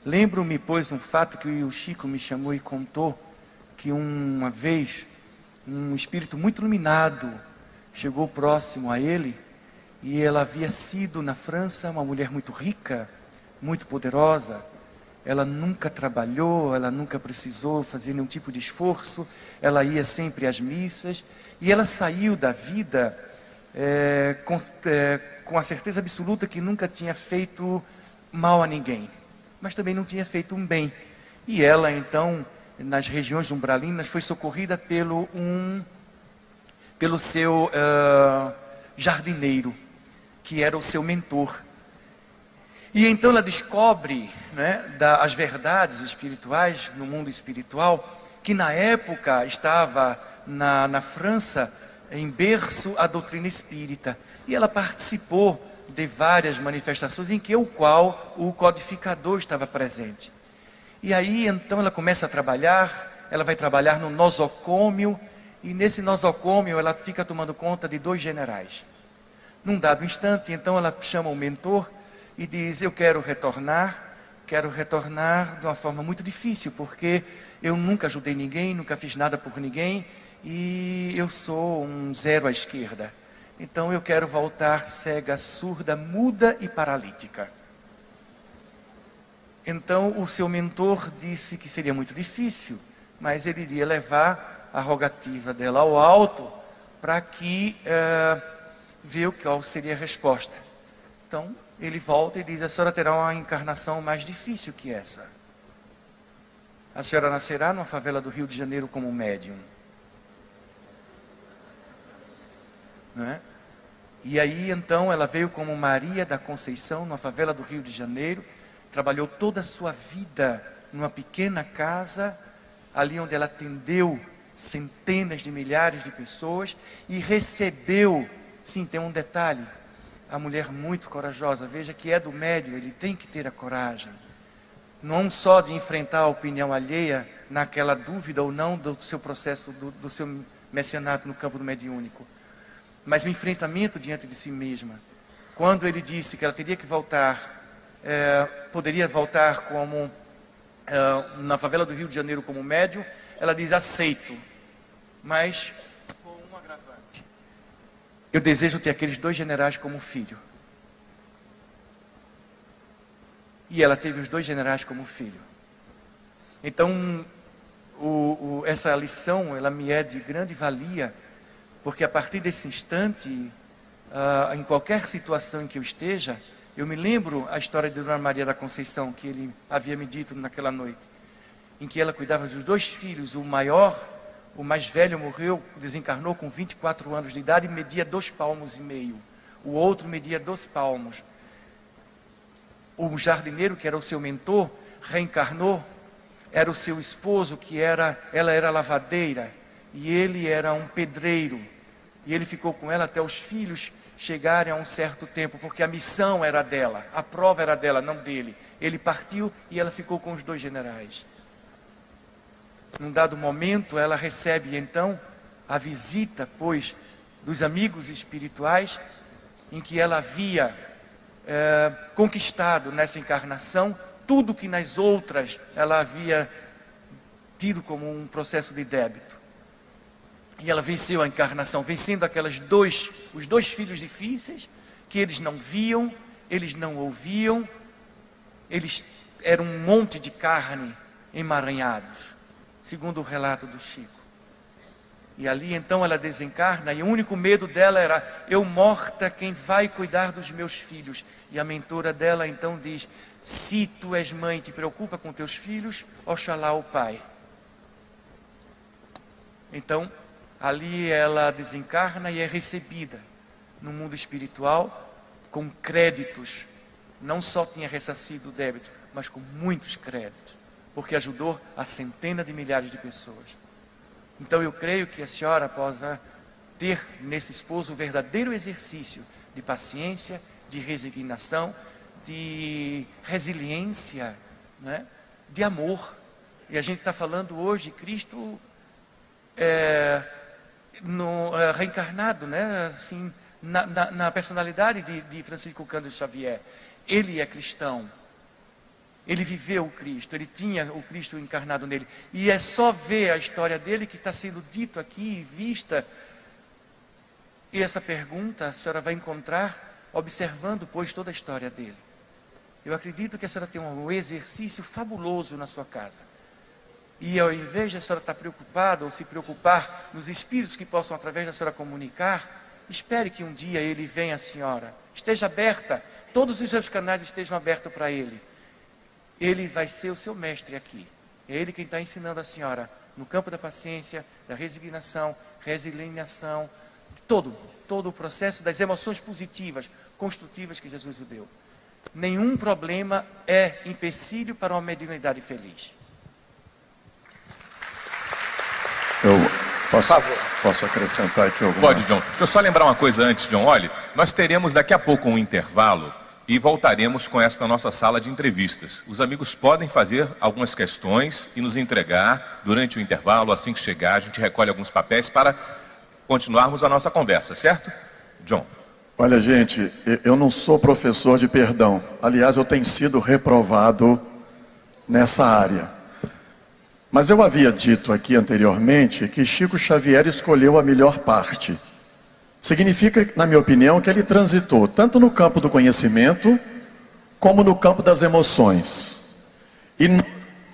Lembro-me, pois, um fato que o Chico me chamou e contou que uma vez um espírito muito iluminado chegou próximo a ele e ela havia sido na França uma mulher muito rica, muito poderosa. Ela nunca trabalhou, ela nunca precisou fazer nenhum tipo de esforço, ela ia sempre às missas e ela saiu da vida é, com, é, com a certeza absoluta que nunca tinha feito mal a ninguém, mas também não tinha feito um bem. E ela então, nas regiões umbralinas, foi socorrida pelo um, pelo seu uh, jardineiro que era o seu mentor. E então ela descobre né, da, as verdades espirituais no mundo espiritual, que na época estava na, na França em berço a doutrina espírita. E ela participou de várias manifestações em que o qual o codificador estava presente. E aí então ela começa a trabalhar, ela vai trabalhar no nosocômio, e nesse nosocômio ela fica tomando conta de dois generais. Num dado instante, então ela chama o mentor e diz: Eu quero retornar, quero retornar de uma forma muito difícil, porque eu nunca ajudei ninguém, nunca fiz nada por ninguém e eu sou um zero à esquerda. Então eu quero voltar cega, surda, muda e paralítica. Então o seu mentor disse que seria muito difícil, mas ele iria levar a rogativa dela ao alto para que uh, ver qual seria a resposta. Então ele volta e diz: a senhora terá uma encarnação mais difícil que essa. A senhora nascerá numa favela do Rio de Janeiro como médium. É? E aí então ela veio como Maria da Conceição, numa favela do Rio de Janeiro, trabalhou toda a sua vida numa pequena casa, ali onde ela atendeu centenas de milhares de pessoas e recebeu, sim, tem um detalhe, a mulher muito corajosa, veja que é do médium, ele tem que ter a coragem, não só de enfrentar a opinião alheia naquela dúvida ou não do seu processo, do, do seu mecenato no campo do mediúnico, mas o enfrentamento diante de si mesma. Quando ele disse que ela teria que voltar, é, poderia voltar como é, na favela do Rio de Janeiro como médium, ela diz aceito, mas com um agravante. Eu desejo ter aqueles dois generais como filho. E ela teve os dois generais como filho. Então, o, o, essa lição, ela me é de grande valia porque a partir desse instante, uh, em qualquer situação em que eu esteja, eu me lembro a história de Dona Maria da Conceição, que ele havia me dito naquela noite, em que ela cuidava dos dois filhos, o maior, o mais velho morreu, desencarnou com 24 anos de idade e media dois palmos e meio. O outro media dois palmos. O jardineiro, que era o seu mentor, reencarnou, era o seu esposo, que era, ela era lavadeira, e ele era um pedreiro. E ele ficou com ela até os filhos chegarem a um certo tempo, porque a missão era dela, a prova era dela, não dele. Ele partiu e ela ficou com os dois generais. Num dado momento, ela recebe então a visita, pois, dos amigos espirituais, em que ela havia é, conquistado nessa encarnação tudo que nas outras ela havia tido como um processo de débito. E ela venceu a encarnação, vencendo aquelas dois, os dois filhos difíceis, que eles não viam, eles não ouviam, eles eram um monte de carne emaranhados, segundo o relato do Chico. E ali então ela desencarna, e o único medo dela era: eu morta, quem vai cuidar dos meus filhos? E a mentora dela então diz: se tu és mãe, te preocupa com teus filhos, oxalá o pai. Então, ali ela desencarna e é recebida no mundo espiritual com créditos. Não só tinha ressarcido o débito, mas com muitos créditos, porque ajudou a centenas de milhares de pessoas. Então eu creio que a senhora possa ter nesse esposo o verdadeiro exercício de paciência, de resignação, de resiliência, né? de amor. E a gente está falando hoje, Cristo é, no, uh, reencarnado, né? assim, na, na, na personalidade de, de, Francisco Cândido Xavier. Ele é cristão. Ele viveu o Cristo, ele tinha o Cristo encarnado nele. E é só ver a história dele que está sendo dito aqui, vista. E essa pergunta a senhora vai encontrar observando, pois, toda a história dele. Eu acredito que a senhora tem um exercício fabuloso na sua casa. E ao invés de a senhora estar preocupada ou se preocupar nos espíritos que possam, através da senhora, comunicar, espere que um dia ele venha à senhora. Esteja aberta, todos os seus canais estejam abertos para ele. Ele vai ser o seu mestre aqui. É ele quem está ensinando a senhora no campo da paciência, da resignação, resiliência, todo, todo o processo das emoções positivas, construtivas que Jesus o deu. Nenhum problema é empecilho para uma mediunidade feliz. Eu Posso, Por favor. posso acrescentar aqui alguma Pode, John. Deixa eu só lembrar uma coisa antes, John. Olha, nós teremos daqui a pouco um intervalo e voltaremos com esta nossa sala de entrevistas. Os amigos podem fazer algumas questões e nos entregar durante o intervalo, assim que chegar, a gente recolhe alguns papéis para continuarmos a nossa conversa, certo? John. Olha, gente, eu não sou professor de perdão. Aliás, eu tenho sido reprovado nessa área. Mas eu havia dito aqui anteriormente que Chico Xavier escolheu a melhor parte. Significa, na minha opinião, que ele transitou tanto no campo do conhecimento como no campo das emoções. E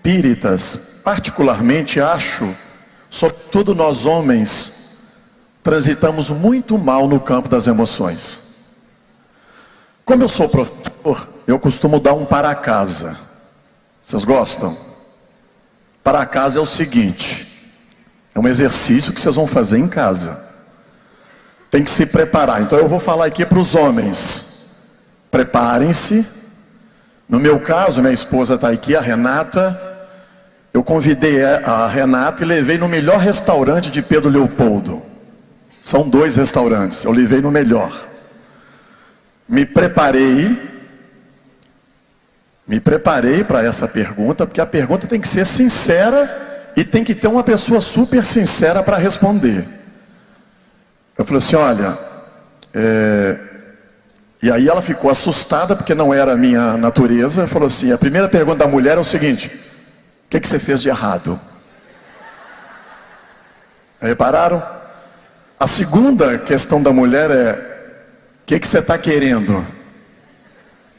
espíritas, particularmente acho, sobretudo nós homens, transitamos muito mal no campo das emoções. Como eu sou professor, eu costumo dar um para casa. Vocês gostam? Para casa é o seguinte: é um exercício que vocês vão fazer em casa. Tem que se preparar. Então eu vou falar aqui para os homens. Preparem-se. No meu caso, minha esposa está aqui, a Renata. Eu convidei a Renata e levei no melhor restaurante de Pedro Leopoldo. São dois restaurantes, eu levei no melhor. Me preparei, me preparei para essa pergunta, porque a pergunta tem que ser sincera e tem que ter uma pessoa super sincera para responder. Eu falei assim: olha, é... e aí ela ficou assustada, porque não era a minha natureza. Falou assim: a primeira pergunta da mulher é o seguinte: o que, que você fez de errado? Repararam? A segunda questão da mulher é: o que, que você está querendo?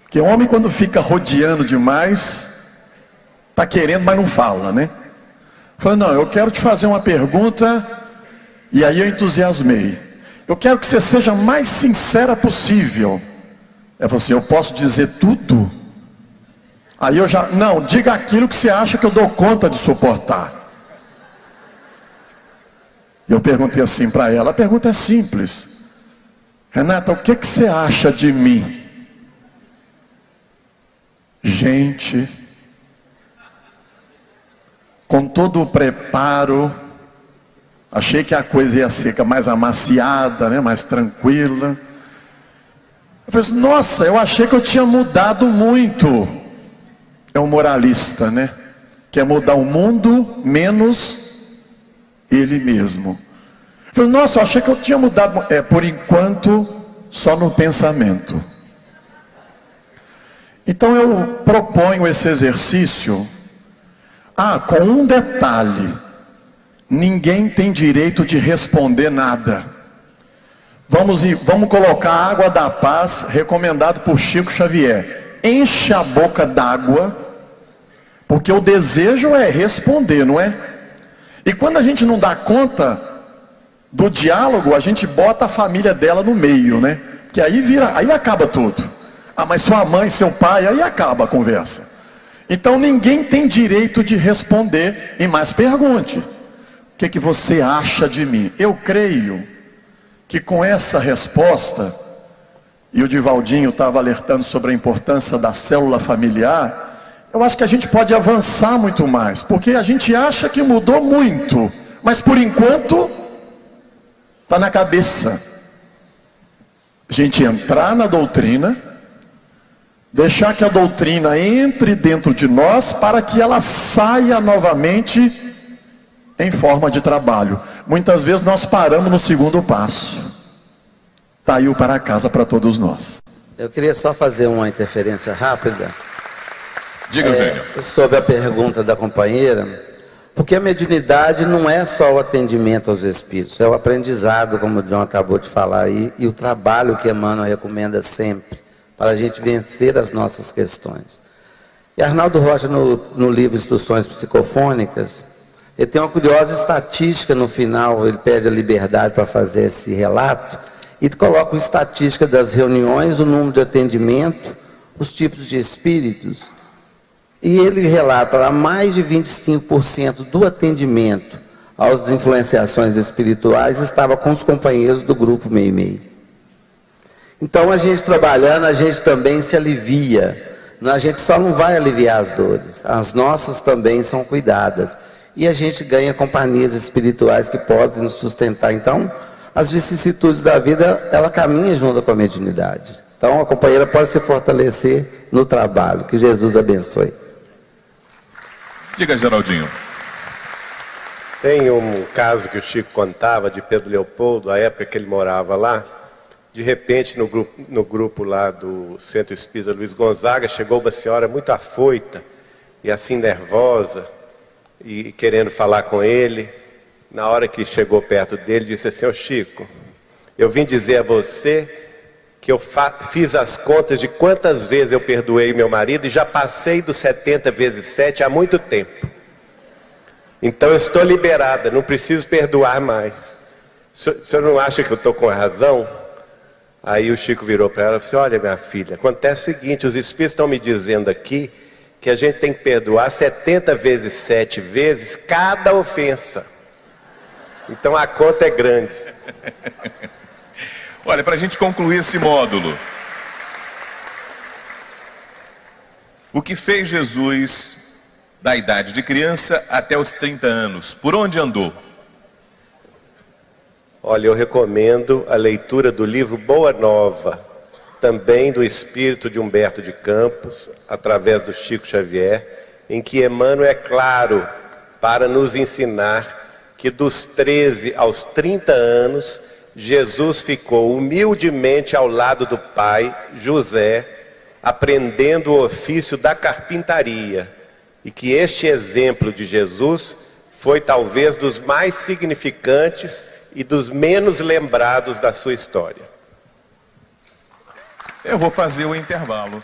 Porque o homem, quando fica rodeando demais, está querendo, mas não fala, né? Falei, não, eu quero te fazer uma pergunta, e aí eu entusiasmei. Eu quero que você seja mais sincera possível. Ela falou assim: eu posso dizer tudo? Aí eu já, não, diga aquilo que você acha que eu dou conta de suportar. Eu perguntei assim para ela, a pergunta é simples. Renata, o que, que você acha de mim? Gente, com todo o preparo, achei que a coisa ia ser mais amaciada, né, mais tranquila. Eu falei assim, nossa, eu achei que eu tinha mudado muito. É um moralista, né? Quer mudar o mundo menos ele mesmo. Eu falei, nossa, eu achei que eu tinha mudado. É, por enquanto, só no pensamento. Então eu proponho esse exercício. Ah, com um detalhe: ninguém tem direito de responder nada. Vamos, vamos colocar a água da paz, recomendado por Chico Xavier. Enche a boca d'água, porque o desejo é responder, não é? E quando a gente não dá conta do diálogo, a gente bota a família dela no meio, né? Que aí vira, aí acaba tudo. Ah, mas sua mãe, seu pai, aí acaba a conversa. Então ninguém tem direito de responder e mais pergunte: o que, que você acha de mim? Eu creio que com essa resposta, e o Divaldinho estava alertando sobre a importância da célula familiar, eu acho que a gente pode avançar muito mais, porque a gente acha que mudou muito, mas por enquanto está na cabeça. A gente entrar na doutrina, deixar que a doutrina entre dentro de nós para que ela saia novamente em forma de trabalho. Muitas vezes nós paramos no segundo passo. Está aí o para casa para todos nós. Eu queria só fazer uma interferência rápida. Diga. É, sobre a pergunta da companheira, porque a mediunidade não é só o atendimento aos espíritos, é o aprendizado, como o John acabou de falar aí, e o trabalho que Emmanuel recomenda sempre, para a gente vencer as nossas questões. E Arnaldo Rocha, no, no livro Instruções Psicofônicas, ele tem uma curiosa estatística no final, ele pede a liberdade para fazer esse relato, e coloca uma estatística das reuniões, o número de atendimento, os tipos de espíritos, e ele relata lá mais de 25% do atendimento às influenciações espirituais estava com os companheiros do grupo Meimei. Então a gente trabalhando, a gente também se alivia. A gente só não vai aliviar as dores, as nossas também são cuidadas. E a gente ganha companhias espirituais que podem nos sustentar. Então, as vicissitudes da vida, ela caminha junto com a mediunidade. Então, a companheira pode se fortalecer no trabalho. Que Jesus abençoe. Diga, Geraldinho. Tem um caso que o Chico contava de Pedro Leopoldo, a época que ele morava lá. De repente, no grupo, no grupo lá do Centro Espírita Luiz Gonzaga, chegou uma senhora muito afoita e assim nervosa e querendo falar com ele. Na hora que chegou perto dele, disse assim: Ô Chico, eu vim dizer a você que eu fiz as contas de quantas vezes eu perdoei meu marido e já passei dos 70 vezes 7 há muito tempo. Então eu estou liberada, não preciso perdoar mais. O senhor não acha que eu estou com razão? Aí o Chico virou para ela e disse: Olha, minha filha, acontece o seguinte: os espíritos estão me dizendo aqui que a gente tem que perdoar 70 vezes 7 vezes cada ofensa. Então a conta é grande. Olha, para a gente concluir esse módulo. O que fez Jesus da idade de criança até os 30 anos? Por onde andou? Olha, eu recomendo a leitura do livro Boa Nova, também do espírito de Humberto de Campos, através do Chico Xavier, em que Emmanuel é claro para nos ensinar que dos 13 aos 30 anos, Jesus ficou humildemente ao lado do pai, José, aprendendo o ofício da carpintaria, e que este exemplo de Jesus foi talvez dos mais significantes e dos menos lembrados da sua história. Eu vou fazer o intervalo.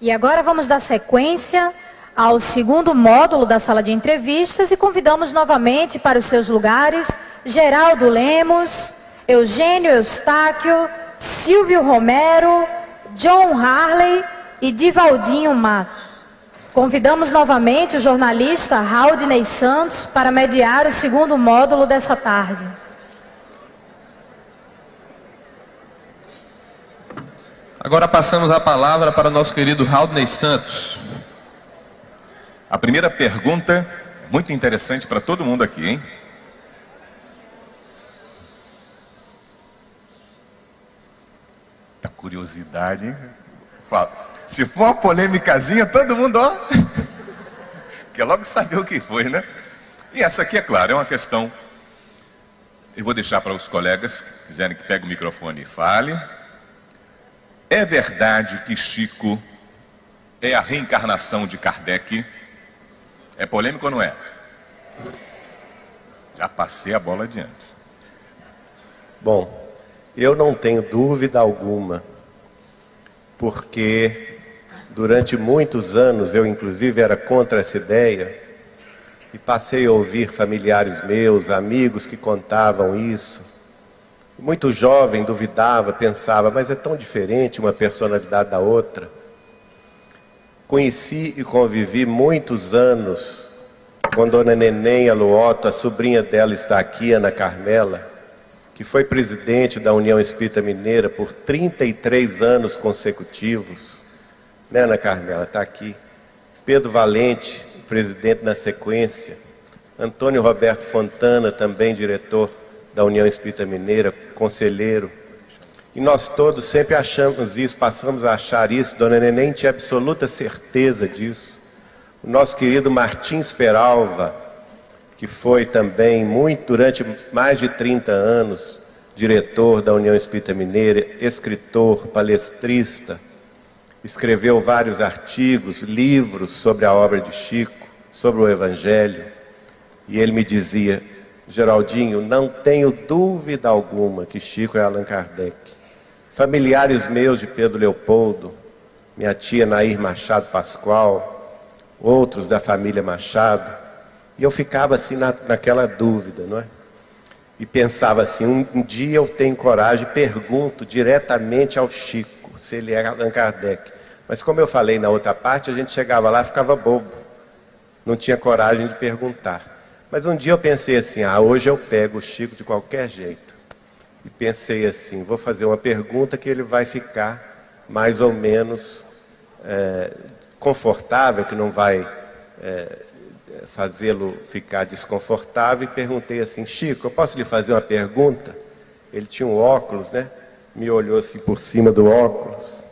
E agora vamos dar sequência ao segundo módulo da sala de entrevistas e convidamos novamente para os seus lugares Geraldo Lemos, Eugênio Eustáquio, Silvio Romero, John Harley e Divaldinho Matos. Convidamos novamente o jornalista Raudney Santos para mediar o segundo módulo dessa tarde. Agora passamos a palavra para o nosso querido Raudney Santos. A primeira pergunta muito interessante para todo mundo aqui, hein? A curiosidade, hein? Se for uma polêmicazinha, todo mundo, ó, quer logo saber o que foi, né? E essa aqui, é claro, é uma questão. Eu vou deixar para os colegas que quiserem que pegue o microfone e fale. É verdade que Chico é a reencarnação de Kardec? É polêmico ou não é? Já passei a bola adiante. Bom, eu não tenho dúvida alguma, porque Durante muitos anos eu, inclusive, era contra essa ideia e passei a ouvir familiares meus, amigos que contavam isso. Muito jovem duvidava, pensava, mas é tão diferente uma personalidade da outra. Conheci e convivi muitos anos com Dona Neném Aluoto, a sobrinha dela está aqui, Ana Carmela, que foi presidente da União Espírita Mineira por 33 anos consecutivos né, Ana Carmela? Está aqui. Pedro Valente, presidente na sequência. Antônio Roberto Fontana, também diretor da União Espírita Mineira, conselheiro. E nós todos sempre achamos isso, passamos a achar isso. Dona Neném tinha absoluta certeza disso. O nosso querido Martins Peralva, que foi também muito durante mais de 30 anos diretor da União Espírita Mineira, escritor, palestrista, escreveu vários artigos, livros sobre a obra de Chico, sobre o Evangelho, e ele me dizia: Geraldinho, não tenho dúvida alguma que Chico é Allan Kardec. Familiares meus de Pedro Leopoldo, minha tia Nair Machado Pascoal, outros da família Machado, e eu ficava assim na, naquela dúvida, não é? E pensava assim: um, um dia eu tenho coragem, pergunto diretamente ao Chico se ele é Allan Kardec. Mas como eu falei na outra parte, a gente chegava lá e ficava bobo. Não tinha coragem de perguntar. Mas um dia eu pensei assim, ah, hoje eu pego o Chico de qualquer jeito. E pensei assim, vou fazer uma pergunta que ele vai ficar mais ou menos é, confortável, que não vai é, fazê-lo ficar desconfortável, e perguntei assim: Chico, eu posso lhe fazer uma pergunta? Ele tinha um óculos, né? Me olhou assim por cima do óculos,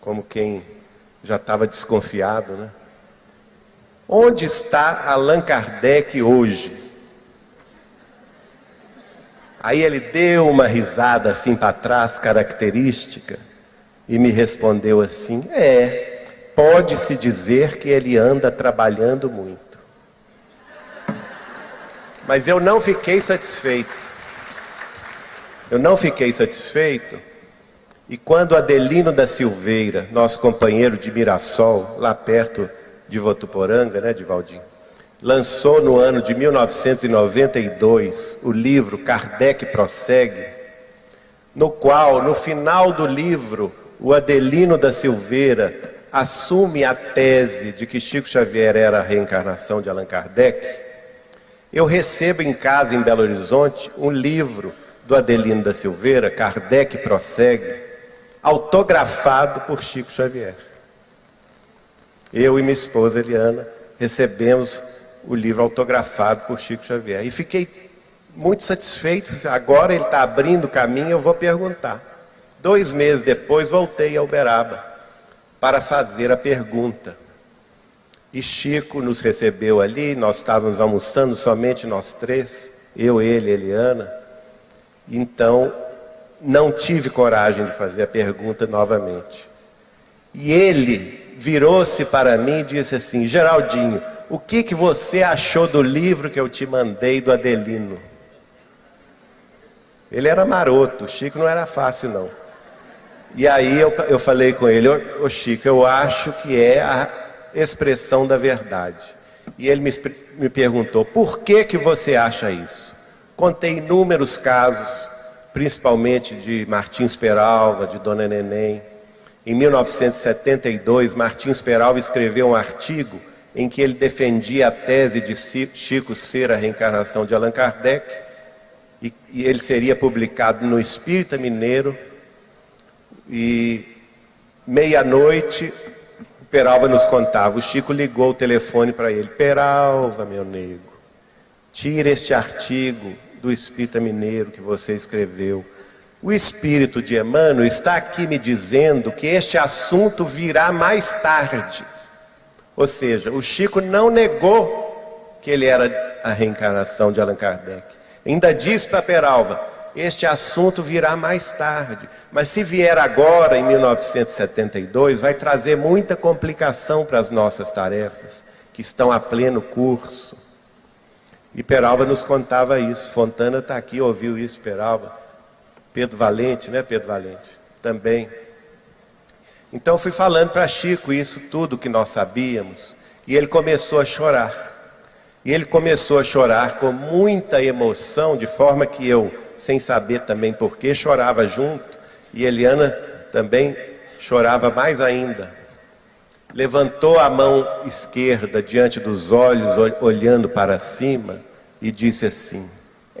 como quem já estava desconfiado, né? Onde está Allan Kardec hoje? Aí ele deu uma risada assim para trás, característica, e me respondeu assim: É, pode-se dizer que ele anda trabalhando muito. Mas eu não fiquei satisfeito. Eu não fiquei satisfeito. E quando Adelino da Silveira, nosso companheiro de Mirassol, lá perto de Votuporanga, né, de Valdim, lançou no ano de 1992 o livro Kardec Prossegue, no qual, no final do livro, o Adelino da Silveira assume a tese de que Chico Xavier era a reencarnação de Allan Kardec. Eu recebo em casa, em Belo Horizonte, um livro do Adelino da Silveira, Kardec Prossegue, autografado por Chico Xavier. Eu e minha esposa Eliana recebemos o livro autografado por Chico Xavier. E fiquei muito satisfeito. Agora ele está abrindo o caminho, eu vou perguntar. Dois meses depois, voltei a Uberaba para fazer a pergunta. E Chico nos recebeu ali, nós estávamos almoçando somente nós três, eu, ele, Eliana. Então, não tive coragem de fazer a pergunta novamente. E ele virou-se para mim e disse assim: Geraldinho, o que, que você achou do livro que eu te mandei do Adelino? Ele era maroto, o Chico não era fácil não. E aí eu, eu falei com ele, ô, Chico, eu acho que é a expressão da verdade. E ele me, me perguntou, por que, que você acha isso? Contei inúmeros casos, principalmente de Martins Peralva, de Dona Neném. Em 1972, Martins Peralva escreveu um artigo em que ele defendia a tese de Chico ser a reencarnação de Allan Kardec, e, e ele seria publicado no Espírita Mineiro, e meia-noite, Peralva nos contava, o Chico ligou o telefone para ele, Peralva, meu nego, tira este artigo do Espírita Mineiro que você escreveu, o espírito de Emmanuel está aqui me dizendo que este assunto virá mais tarde. Ou seja, o Chico não negou que ele era a reencarnação de Allan Kardec. Ainda disse para Peralva: este assunto virá mais tarde. Mas se vier agora, em 1972, vai trazer muita complicação para as nossas tarefas, que estão a pleno curso. E Peralva nos contava isso. Fontana está aqui, ouviu isso, Peralva. Pedro Valente, né, Pedro Valente? Também. Então fui falando para Chico isso tudo que nós sabíamos, e ele começou a chorar. E ele começou a chorar com muita emoção, de forma que eu, sem saber também porquê, chorava junto, e Eliana também chorava mais ainda. Levantou a mão esquerda diante dos olhos, olhando para cima, e disse assim: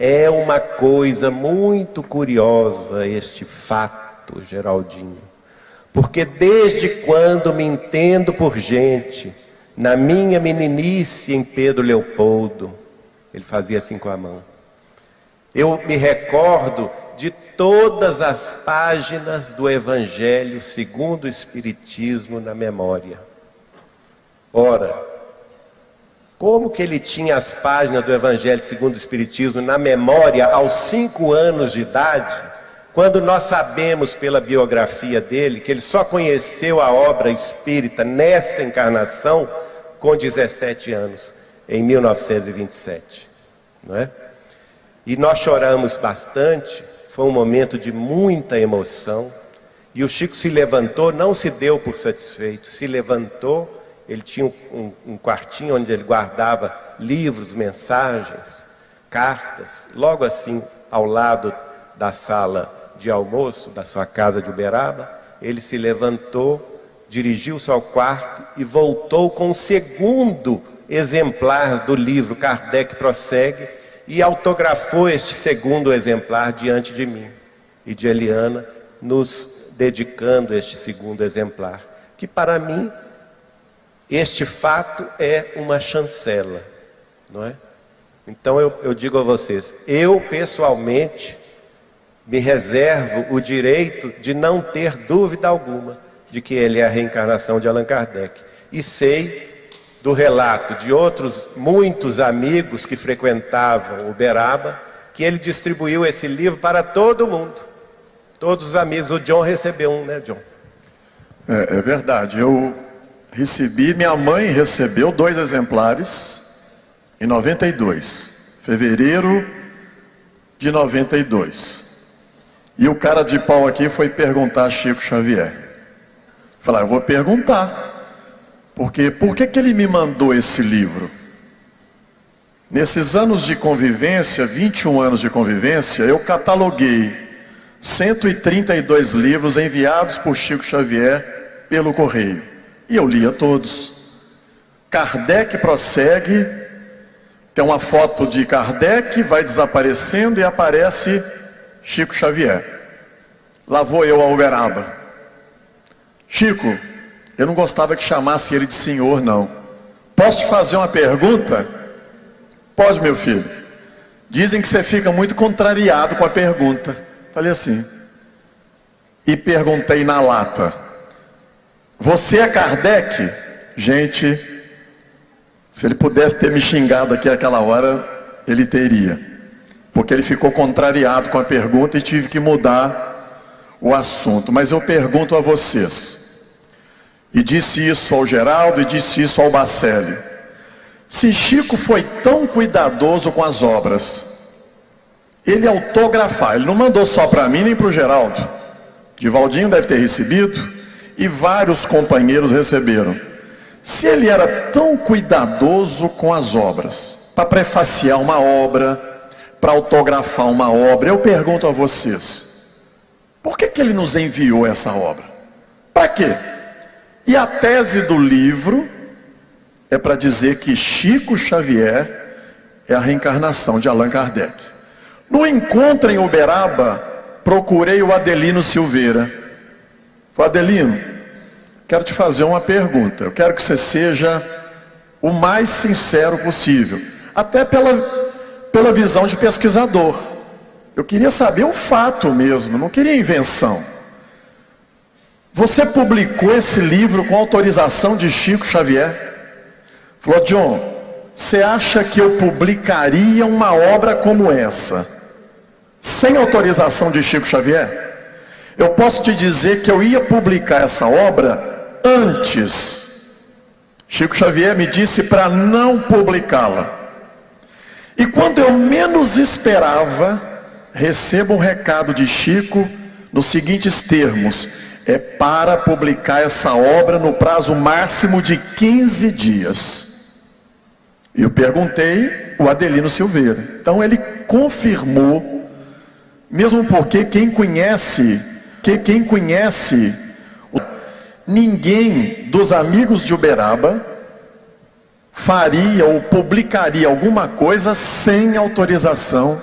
É uma coisa muito curiosa este fato, Geraldinho. Porque desde quando me entendo por gente, na minha meninice em Pedro Leopoldo, ele fazia assim com a mão. Eu me recordo de todas as páginas do Evangelho segundo o Espiritismo na memória. Ora, como que ele tinha as páginas do Evangelho segundo o Espiritismo na memória aos cinco anos de idade? Quando nós sabemos pela biografia dele que ele só conheceu a obra espírita nesta encarnação com 17 anos, em 1927, não é? E nós choramos bastante, foi um momento de muita emoção. E o Chico se levantou, não se deu por satisfeito, se levantou. Ele tinha um, um quartinho onde ele guardava livros, mensagens, cartas, logo assim ao lado da sala de almoço da sua casa de Uberaba, ele se levantou, dirigiu-se ao quarto e voltou com o segundo exemplar do livro Kardec Prossegue e autografou este segundo exemplar diante de mim e de Eliana, nos dedicando este segundo exemplar, que para mim Este fato é uma chancela, não é? Então eu, eu digo a vocês, eu pessoalmente me reservo o direito de não ter dúvida alguma de que ele é a reencarnação de Allan Kardec. E sei do relato de outros muitos amigos que frequentavam Uberaba que ele distribuiu esse livro para todo mundo. Todos os amigos. O John recebeu um, né, John? É, é verdade. Eu recebi, minha mãe recebeu dois exemplares em 92, fevereiro de 92. E o cara de pau aqui foi perguntar a Chico Xavier. Falar, eu vou perguntar. Porque por que, que ele me mandou esse livro? Nesses anos de convivência, 21 anos de convivência, eu cataloguei 132 livros enviados por Chico Xavier pelo correio. E eu lia todos. Kardec prossegue, tem uma foto de Kardec, vai desaparecendo e aparece Chico Xavier. Lá vou eu a Uberaba. Chico, eu não gostava que chamasse ele de senhor, não. Posso te fazer uma pergunta? Pode, meu filho. Dizem que você fica muito contrariado com a pergunta. Falei assim. E perguntei na lata: Você é Kardec? Gente, se ele pudesse ter me xingado aqui aquela hora, ele teria. Porque ele ficou contrariado com a pergunta e tive que mudar o assunto. Mas eu pergunto a vocês. E disse isso ao Geraldo e disse isso ao Bacelli. Se Chico foi tão cuidadoso com as obras, ele autografar, ele não mandou só para mim nem para o Geraldo. Divaldinho deve ter recebido e vários companheiros receberam. Se ele era tão cuidadoso com as obras, para prefaciar uma obra, para autografar uma obra, eu pergunto a vocês: por que, que ele nos enviou essa obra? Para quê? E a tese do livro é para dizer que Chico Xavier é a reencarnação de Allan Kardec. No encontro em Uberaba, procurei o Adelino Silveira. Adelino, quero te fazer uma pergunta. Eu quero que você seja o mais sincero possível, até pela, pela visão de pesquisador. Eu queria saber o fato mesmo, não queria invenção. Você publicou esse livro com autorização de Chico Xavier? Falou, John, você acha que eu publicaria uma obra como essa, sem autorização de Chico Xavier? Eu posso te dizer que eu ia publicar essa obra antes. Chico Xavier me disse para não publicá-la. E quando eu menos esperava, recebo um recado de Chico nos seguintes termos: é para publicar essa obra no prazo máximo de 15 dias. Eu perguntei o Adelino Silveira. Então ele confirmou, mesmo porque quem conhece, que quem conhece, ninguém dos amigos de Uberaba faria ou publicaria alguma coisa sem autorização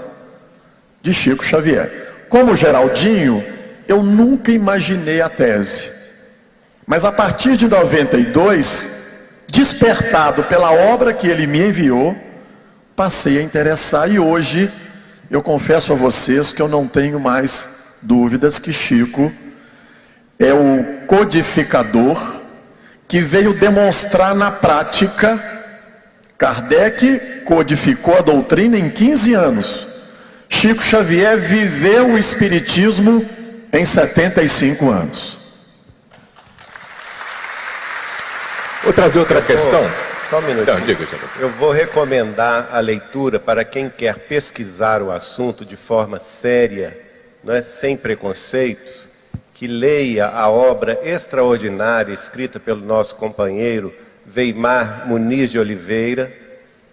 de Chico Xavier. Como Geraldinho, eu nunca imaginei a tese. Mas a partir de 92, despertado pela obra que ele me enviou, passei a interessar e hoje eu confesso a vocês que eu não tenho mais dúvidas que Chico é o codificador que veio demonstrar na prática. Kardec codificou a doutrina em 15 anos. Chico Xavier viveu o Espiritismo em 75 anos. Vou trazer outra questão. Só um minutinho. Não, diga, Eu vou recomendar a leitura para quem quer pesquisar o assunto de forma séria, não é, sem preconceitos, que leia a obra extraordinária escrita pelo nosso companheiro Weimar Muniz de Oliveira,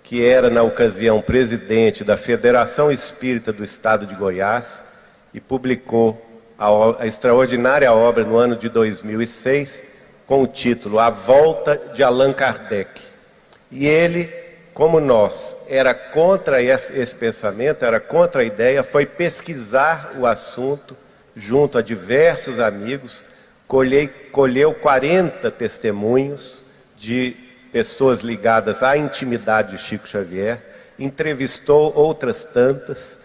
que era na ocasião presidente da Federação Espírita do Estado de Goiás e publicou a, a extraordinária obra no ano de 2006 com o título A Volta de Allan Kardec. E ele, como nós, era contra esse, pensamento, era contra a ideia, foi pesquisar o assunto junto a diversos amigos, colhei, colheu 40 testemunhos de pessoas ligadas à intimidade de Chico Xavier, entrevistou outras tantas,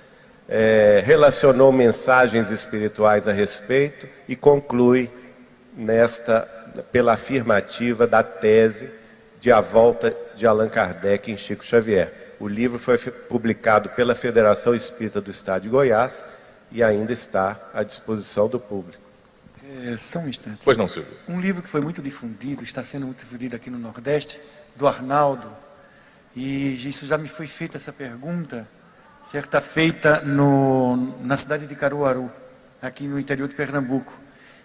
é, relacionou mensagens espirituais a respeito e conclui nesta pela afirmativa da tese de A Volta de Allan Kardec em Chico Xavier. O livro foi publicado pela Federação Espírita do Estado de Goiás e ainda está à disposição do público. É, só um instante. Pois não, Silvio. Um livro que foi muito difundido, está sendo muito difundido aqui no Nordeste, do Arnaldo, e isso já me foi feita essa pergunta, certa feita no, na cidade de Caruaru, aqui no interior de Pernambuco,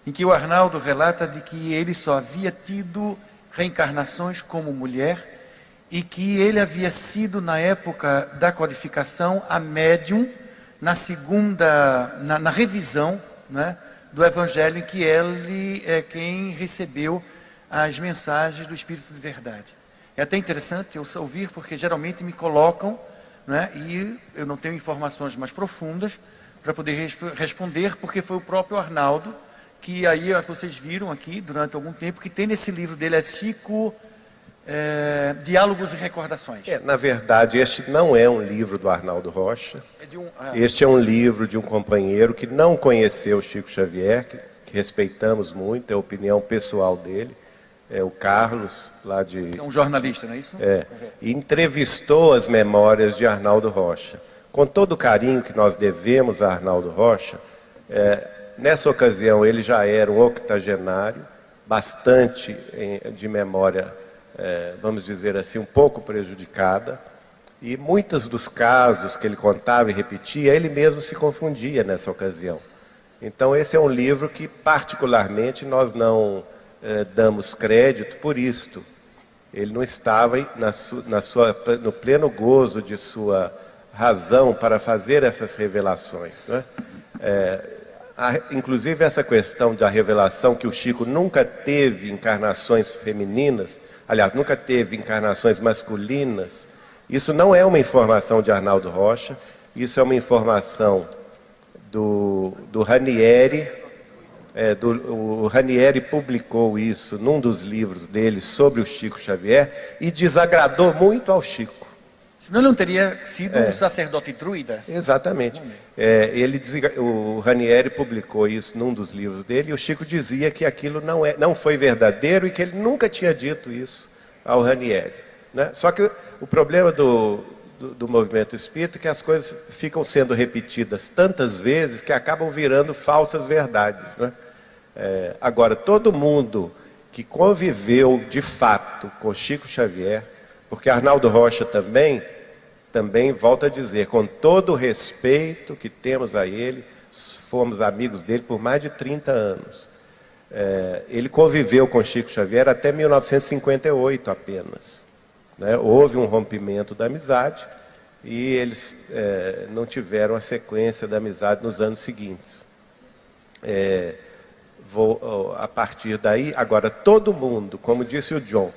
em que o Arnaldo relata de que ele só havia tido reencarnações como mulher e que ele havia sido, na época da codificação, a médium na segunda, na, na revisão né, do Evangelho, em que ele é quem recebeu as mensagens do Espírito de Verdade. É até interessante eu ouvir, porque geralmente me colocam, né, e eu não tenho informações mais profundas para poder resp responder, porque foi o próprio Arnaldo, que aí vocês viram aqui durante algum tempo, que tem nesse livro dele, é Chico é, Diálogos e Recordações. É, na verdade, este não é um livro do Arnaldo Rocha. É um, ah. Este é um livro de um companheiro que não conheceu Chico Xavier, que, que respeitamos muito, é a opinião pessoal dele é, o Carlos, lá de. É um jornalista, não é isso? É. E entrevistou as memórias de Arnaldo Rocha. Com todo o carinho que nós devemos a Arnaldo Rocha, é, nessa ocasião ele já era um octogenário, bastante de memória, é, vamos dizer assim, um pouco prejudicada. E muitos dos casos que ele contava e repetia, ele mesmo se confundia nessa ocasião. Então, esse é um livro que, particularmente, nós não eh, damos crédito por isto. Ele não estava na su, na sua, no pleno gozo de sua razão para fazer essas revelações. Né? É, a, inclusive, essa questão da revelação que o Chico nunca teve encarnações femininas, aliás, nunca teve encarnações masculinas, isso não é uma informação de Arnaldo Rocha, isso é uma informação do, do Ranieri, é, do, o Ranieri publicou isso num dos livros dele sobre o Chico Xavier e desagradou muito ao Chico. Senão ele não teria sido é. um sacerdote druida? Exatamente. É, ele, o Ranieri publicou isso num dos livros dele e o Chico dizia que aquilo não, é, não foi verdadeiro e que ele nunca tinha dito isso ao Ranieri. Né? Só que o problema do, do, do movimento espírita é que as coisas ficam sendo repetidas tantas vezes que acabam virando falsas verdades. Né? É, agora, todo mundo que conviveu de fato com Chico Xavier, porque Arnaldo Rocha também, também volta a dizer, com todo o respeito que temos a ele, fomos amigos dele por mais de 30 anos. É, ele conviveu com Chico Xavier até 1958 apenas. Né? Houve um rompimento da amizade e eles é, não tiveram a sequência da amizade nos anos seguintes. É, vou, a partir daí, agora todo mundo, como disse o John,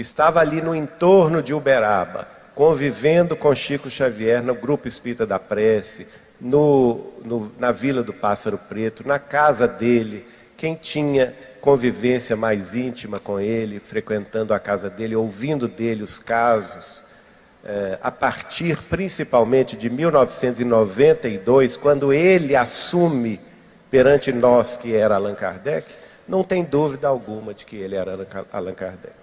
que estava ali no entorno de Uberaba, convivendo com Chico Xavier no grupo Espírita da Prece, no, no, na Vila do Pássaro Preto, na casa dele, quem tinha convivência mais íntima com ele, frequentando a casa dele, ouvindo dele os casos, é, a partir principalmente de 1992, quando ele assume perante nós que era Allan Kardec, não tem dúvida alguma de que ele era Allan Kardec.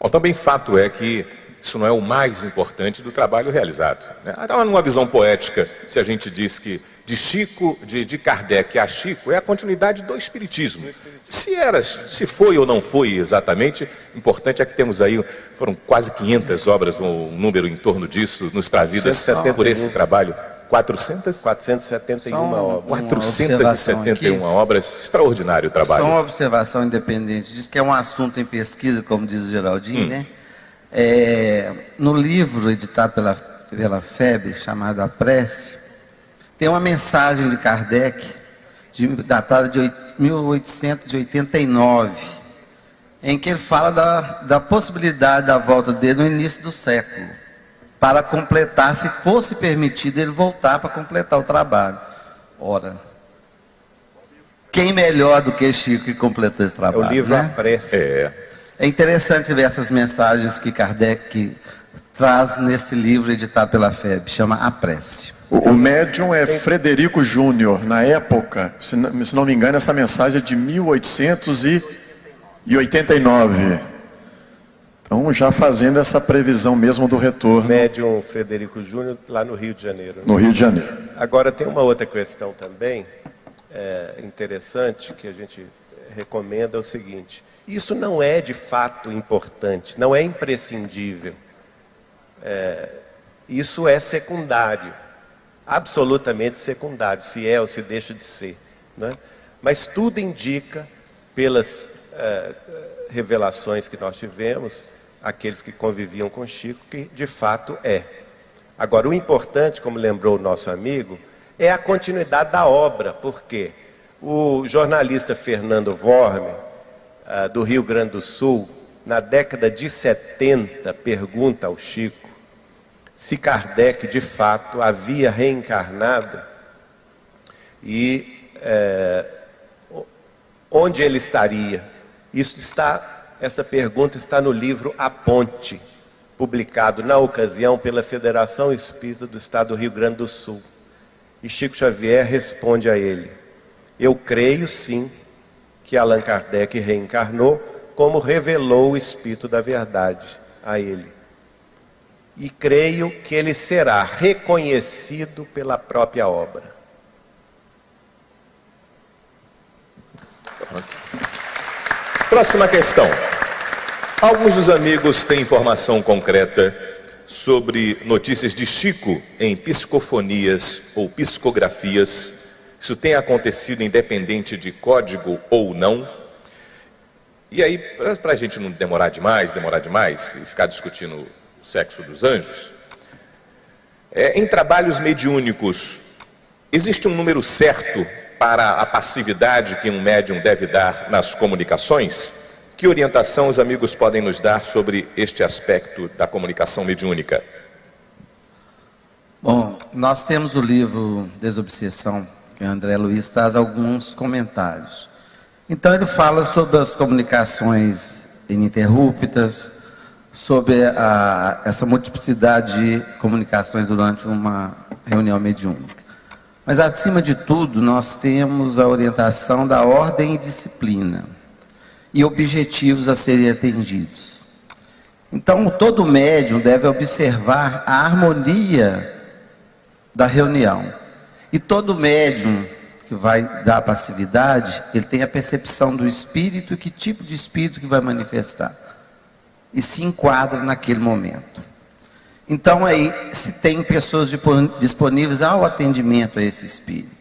Bom, também fato é que isso não é o mais importante do trabalho realizado. Né? Numa visão poética, se a gente diz que de Chico, de, de Kardec a Chico, é a continuidade do Espiritismo. Se era, se foi ou não foi exatamente, importante é que temos aí, foram quase 500 obras, um número em torno disso, nos trazidas por esse trabalho 400? 471 obras. 471 obras, extraordinário o trabalho. Só uma observação independente, diz que é um assunto em pesquisa, como diz o Geraldinho, hum. né? É, no livro editado pela, pela FEB, chamado A Prece, tem uma mensagem de Kardec, de, datada de 1889, em que ele fala da, da possibilidade da volta dele no início do século para completar, se fosse permitido ele voltar para completar o trabalho. Ora, quem melhor do que Chico que completou esse trabalho? É o livro né? A Prece. É. É interessante ver essas mensagens que Kardec traz nesse livro editado pela FEB, chama A Prece. O, o médium é Frederico Júnior. Na época, se não, se não me engano, essa mensagem é de 1889. Então, já fazendo essa previsão mesmo do retorno. Médium Frederico Júnior, lá no Rio de Janeiro. No Rio de Janeiro. Agora, tem uma outra questão também é, interessante que a gente recomenda: é o seguinte. Isso não é de fato importante, não é imprescindível. É, isso é secundário, absolutamente secundário, se é ou se deixa de ser. Né? Mas tudo indica, pelas é, revelações que nós tivemos, aqueles que conviviam com Chico, que de fato é. Agora, o importante, como lembrou o nosso amigo, é a continuidade da obra, porque o jornalista Fernando Vorme, ah, do Rio Grande do Sul, na década de 70, pergunta ao Chico se Kardec de fato havia reencarnado e é, onde ele estaria. Isso está, essa pergunta está no livro A Ponte, publicado na ocasião pela Federação Espírita do Estado do Rio Grande do Sul. E Chico Xavier responde a ele: Eu creio sim que Allan Kardec reencarnou, como revelou o Espírito da Verdade a ele e creio que ele será reconhecido pela própria obra. Próxima questão. Alguns dos amigos têm informação concreta sobre notícias de Chico em psicofonias ou psicografias. Isso tem acontecido independente de código ou não. E aí, para a gente não demorar demais, demorar demais e ficar discutindo sexo dos anjos. É, em trabalhos mediúnicos, existe um número certo para a passividade que um médium deve dar nas comunicações? Que orientação os amigos podem nos dar sobre este aspecto da comunicação mediúnica? Bom, nós temos o livro Desobsessão, que André Luiz traz alguns comentários. Então ele fala sobre as comunicações ininterruptas, sobre a, essa multiplicidade de comunicações durante uma reunião mediúnica. Mas, acima de tudo, nós temos a orientação da ordem e disciplina e objetivos a serem atendidos. Então, todo médium deve observar a harmonia da reunião. E todo médium que vai dar passividade, ele tem a percepção do espírito e que tipo de espírito que vai manifestar e se enquadra naquele momento. Então aí se tem pessoas disponíveis ao atendimento a esse espírito.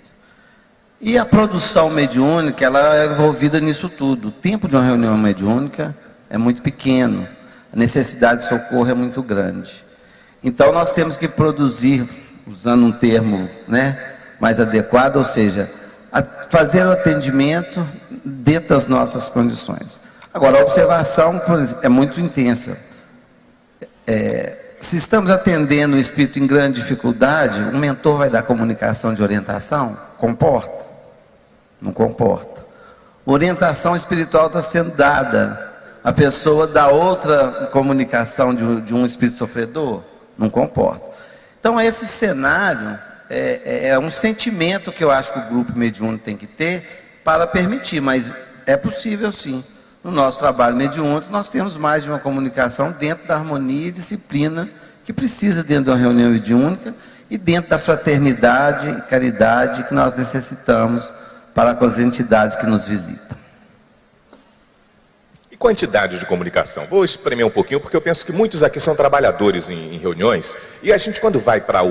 E a produção mediúnica, ela é envolvida nisso tudo. O tempo de uma reunião mediúnica é muito pequeno, a necessidade de socorro é muito grande. Então nós temos que produzir, usando um termo né, mais adequado, ou seja, fazer o atendimento dentro das nossas condições. Agora, a observação é muito intensa. É, se estamos atendendo o espírito em grande dificuldade, um mentor vai dar comunicação de orientação? Comporta? Não comporta. Orientação espiritual está sendo dada. A pessoa dá outra comunicação de, de um espírito sofredor? Não comporta. Então, esse cenário é, é, é um sentimento que eu acho que o grupo mediúnico tem que ter para permitir, mas é possível sim. No nosso trabalho mediúnico, nós temos mais de uma comunicação dentro da harmonia e disciplina que precisa dentro de uma reunião mediúnica e dentro da fraternidade e caridade que nós necessitamos para com as entidades que nos visitam. E quantidade de comunicação? Vou espremer um pouquinho, porque eu penso que muitos aqui são trabalhadores em, em reuniões, e a gente, quando vai para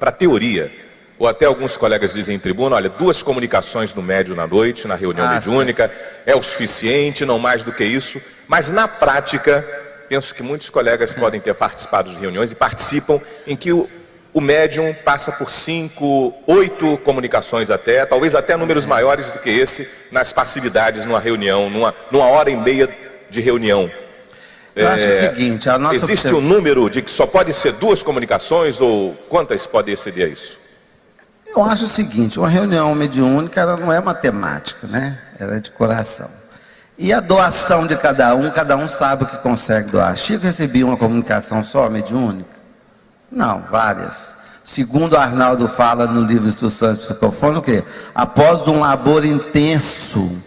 a teoria, ou até alguns colegas dizem em tribuna, olha, duas comunicações no médio na noite, na reunião ah, mediúnica, sim. é o suficiente, não mais do que isso. Mas na prática, penso que muitos colegas podem ter participado de reuniões e participam em que o, o médium passa por cinco, oito comunicações até, talvez até números maiores do que esse, nas passividades numa reunião, numa, numa hora e meia de reunião. Eu é, acho o é, seguinte, a nossa existe um número de que só pode ser duas comunicações ou quantas pode exceder isso? Eu acho o seguinte, uma reunião mediúnica ela não é matemática, né? Ela é de coração. E a doação de cada um, cada um sabe o que consegue doar. Chico recebia uma comunicação só, mediúnica? Não, várias. Segundo Arnaldo fala no livro Instruções Psicofônicas? Após um labor intenso,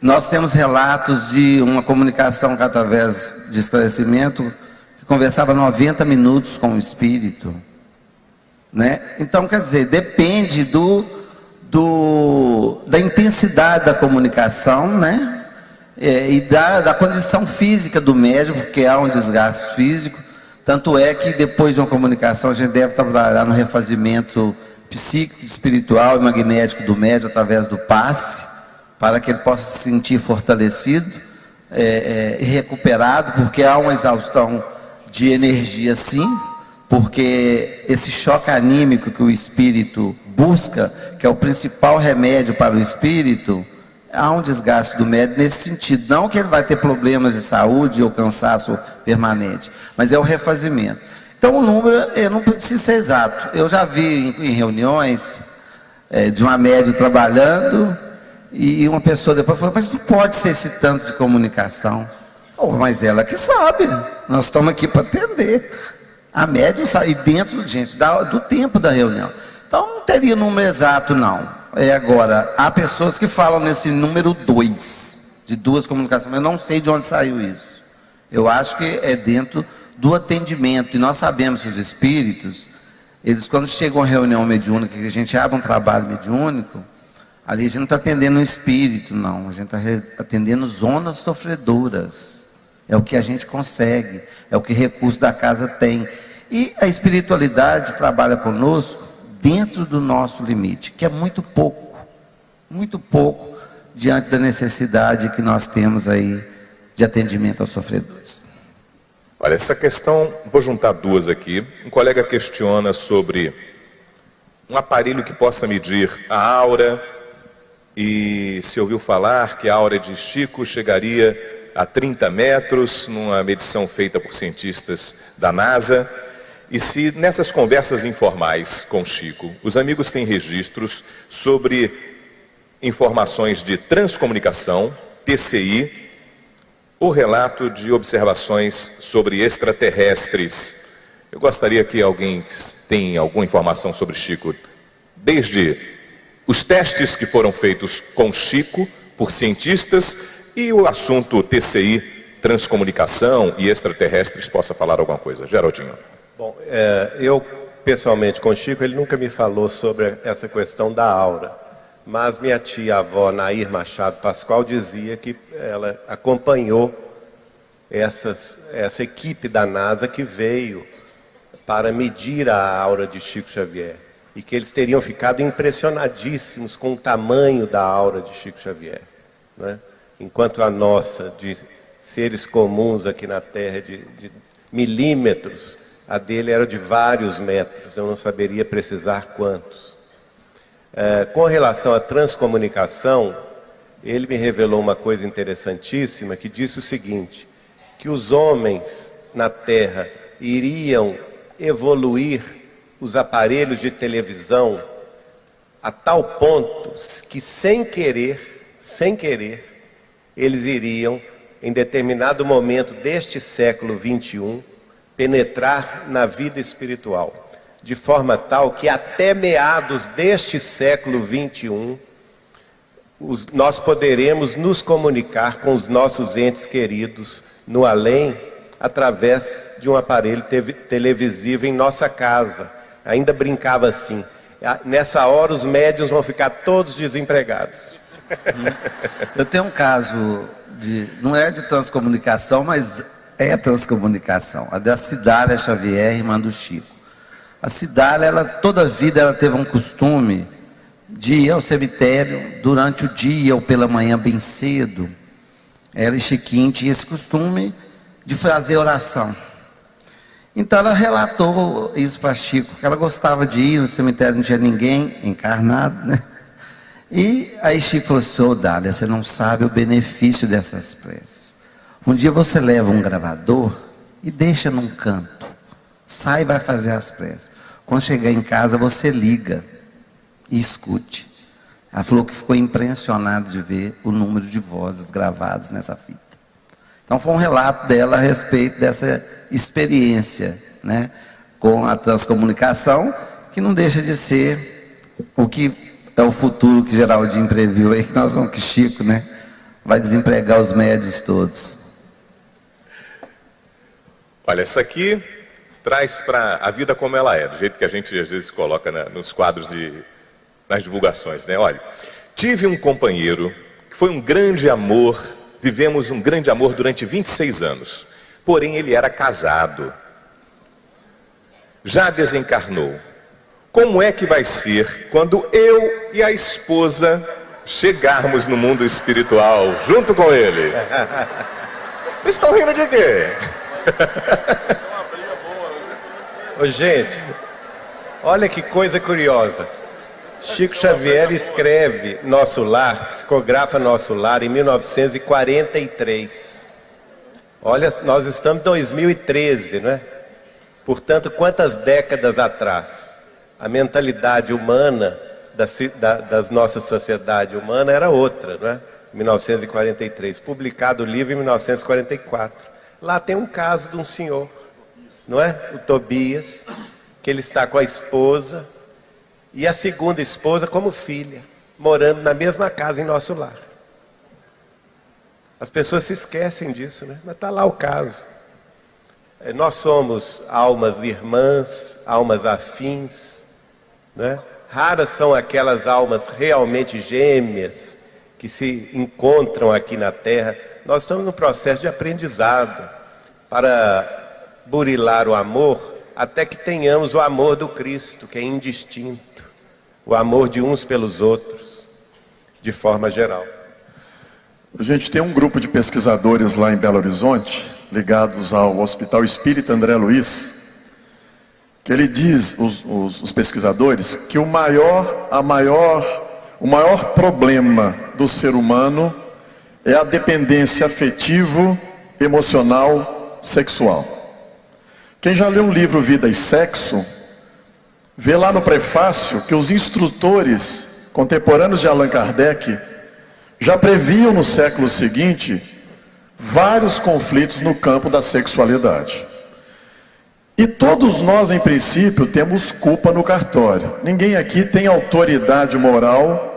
nós temos relatos de uma comunicação através de esclarecimento, que conversava 90 minutos com o espírito. Né? Então, quer dizer, depende do, do, da intensidade da comunicação, né? É, e da, da condição física do médico, porque há um desgaste físico. Tanto é que depois de uma comunicação a gente deve trabalhar no refazimento psíquico, espiritual e magnético do médico através do passe, para que ele possa se sentir fortalecido é, é, e recuperado, porque há uma exaustão de energia sim, porque esse choque anímico que o espírito busca, que é o principal remédio para o espírito, há um desgaste do médico nesse sentido. Não que ele vai ter problemas de saúde ou cansaço permanente, mas é o refazimento. Então o número, eu não preciso ser exato. Eu já vi em, reuniões é, de uma média trabalhando e uma pessoa depois falou, mas não pode ser esse tanto de comunicação. Oh, mas ela que sabe, nós estamos aqui para atender. A média sai dentro, gente, do tempo da reunião. Então não teria número exato, não. É agora, há pessoas que falam nesse número 2, de duas comunicações, eu não sei de onde saiu isso. Eu acho que é dentro do atendimento. E nós sabemos que os espíritos, eles quando chegam a reunião mediúnica, que a gente abre um trabalho mediúnico, ali a gente não está atendendo um espírito, não. A gente está atendendo zonas sofredoras. É o que a gente consegue, é o que recurso da casa tem. E a espiritualidade trabalha conosco dentro do nosso limite, que é muito pouco, muito pouco diante da necessidade que nós temos aí de atendimento aos sofredores. Olha, essa questão, vou juntar duas aqui. Um colega questiona sobre um aparelho que possa medir a aura e se ouviu falar que a aura de Chico chegaria a 30 metros, numa medição feita por cientistas da NASA. E se nessas conversas informais com Chico, os amigos têm registros sobre informações de transcomunicação, TCI, o relato de observações sobre extraterrestres. Eu gostaria que alguém tenha alguma informação sobre Chico, desde os testes que foram feitos com Chico por cientistas e o assunto TCI, transcomunicação e extraterrestres, possa falar alguma coisa. Geraldinho. Bom, é, eu pessoalmente com o Chico, ele nunca me falou sobre essa questão da aura. Mas minha tia-avó, Nair Machado Pascoal, dizia que ela acompanhou essas, essa equipe da NASA que veio para medir a aura de Chico Xavier. E que eles teriam ficado impressionadíssimos com o tamanho da aura de Chico Xavier. Né? enquanto a nossa, de seres comuns aqui na Terra, de, de milímetros, a dele era de vários metros, eu não saberia precisar quantos. É, com relação à transcomunicação, ele me revelou uma coisa interessantíssima que disse o seguinte: que os homens na Terra iriam evoluir os aparelhos de televisão a tal ponto que sem querer, sem querer, eles iriam, em determinado momento deste século 21, penetrar na vida espiritual, de forma tal que até meados deste século 21, os, nós poderemos nos comunicar com os nossos entes queridos no além, através de um aparelho televisivo em nossa casa. Ainda brincava assim: nessa hora os médios vão ficar todos desempregados. Eu tenho um caso de, não é de transcomunicação, mas é transcomunicação. A da Cidália Xavier, irmã do Chico. A Cidália, ela, toda a vida ela teve um costume de ir ao cemitério durante o dia ou pela manhã bem cedo. Ela e Chiquinho tinham esse costume de fazer oração. Então ela relatou isso para Chico, que ela gostava de ir no cemitério, não tinha ninguém encarnado, né? E aí Chico falou assim, ô Dália, você não sabe o benefício dessas preces. Um dia você leva um gravador e deixa num canto. Sai e vai fazer as preces. Quando chegar em casa, você liga e escute. Ela falou que ficou impressionada de ver o número de vozes gravadas nessa fita. Então foi um relato dela a respeito dessa experiência né, com a transcomunicação, que não deixa de ser o que é o futuro que Geraldinho previu aí, que nós vamos, que Chico, né? Vai desempregar os médios todos. Olha, essa aqui traz para a vida como ela é, do jeito que a gente às vezes coloca nos quadros de nas divulgações, né? Olha, tive um companheiro que foi um grande amor, vivemos um grande amor durante 26 anos. Porém, ele era casado. Já desencarnou. Como é que vai ser quando eu e a esposa chegarmos no mundo espiritual junto com ele? Vocês estão rindo de quê? Ô, gente, olha que coisa curiosa. Chico Xavier escreve Nosso Lar, psicografa Nosso Lar em 1943. Olha, nós estamos em 2013, não é? Portanto, quantas décadas atrás? A mentalidade humana da, da, das nossa sociedade humana era outra, não é? 1943. Publicado o livro em 1944. Lá tem um caso de um senhor, não é? O Tobias, que ele está com a esposa e a segunda esposa como filha, morando na mesma casa em nosso lar. As pessoas se esquecem disso, né? Mas está lá o caso. É, nós somos almas irmãs, almas afins, né? Raras são aquelas almas realmente gêmeas que se encontram aqui na Terra. Nós estamos no processo de aprendizado para burilar o amor até que tenhamos o amor do Cristo, que é indistinto, o amor de uns pelos outros, de forma geral. A gente tem um grupo de pesquisadores lá em Belo Horizonte, ligados ao Hospital Espírita André Luiz, que ele diz, os, os, os pesquisadores, que o maior, a maior, o maior problema do ser humano é a dependência afetivo, emocional, sexual. Quem já leu o livro Vida e Sexo, vê lá no prefácio que os instrutores contemporâneos de Allan Kardec já previam no século seguinte vários conflitos no campo da sexualidade. E todos nós, em princípio, temos culpa no cartório. Ninguém aqui tem autoridade moral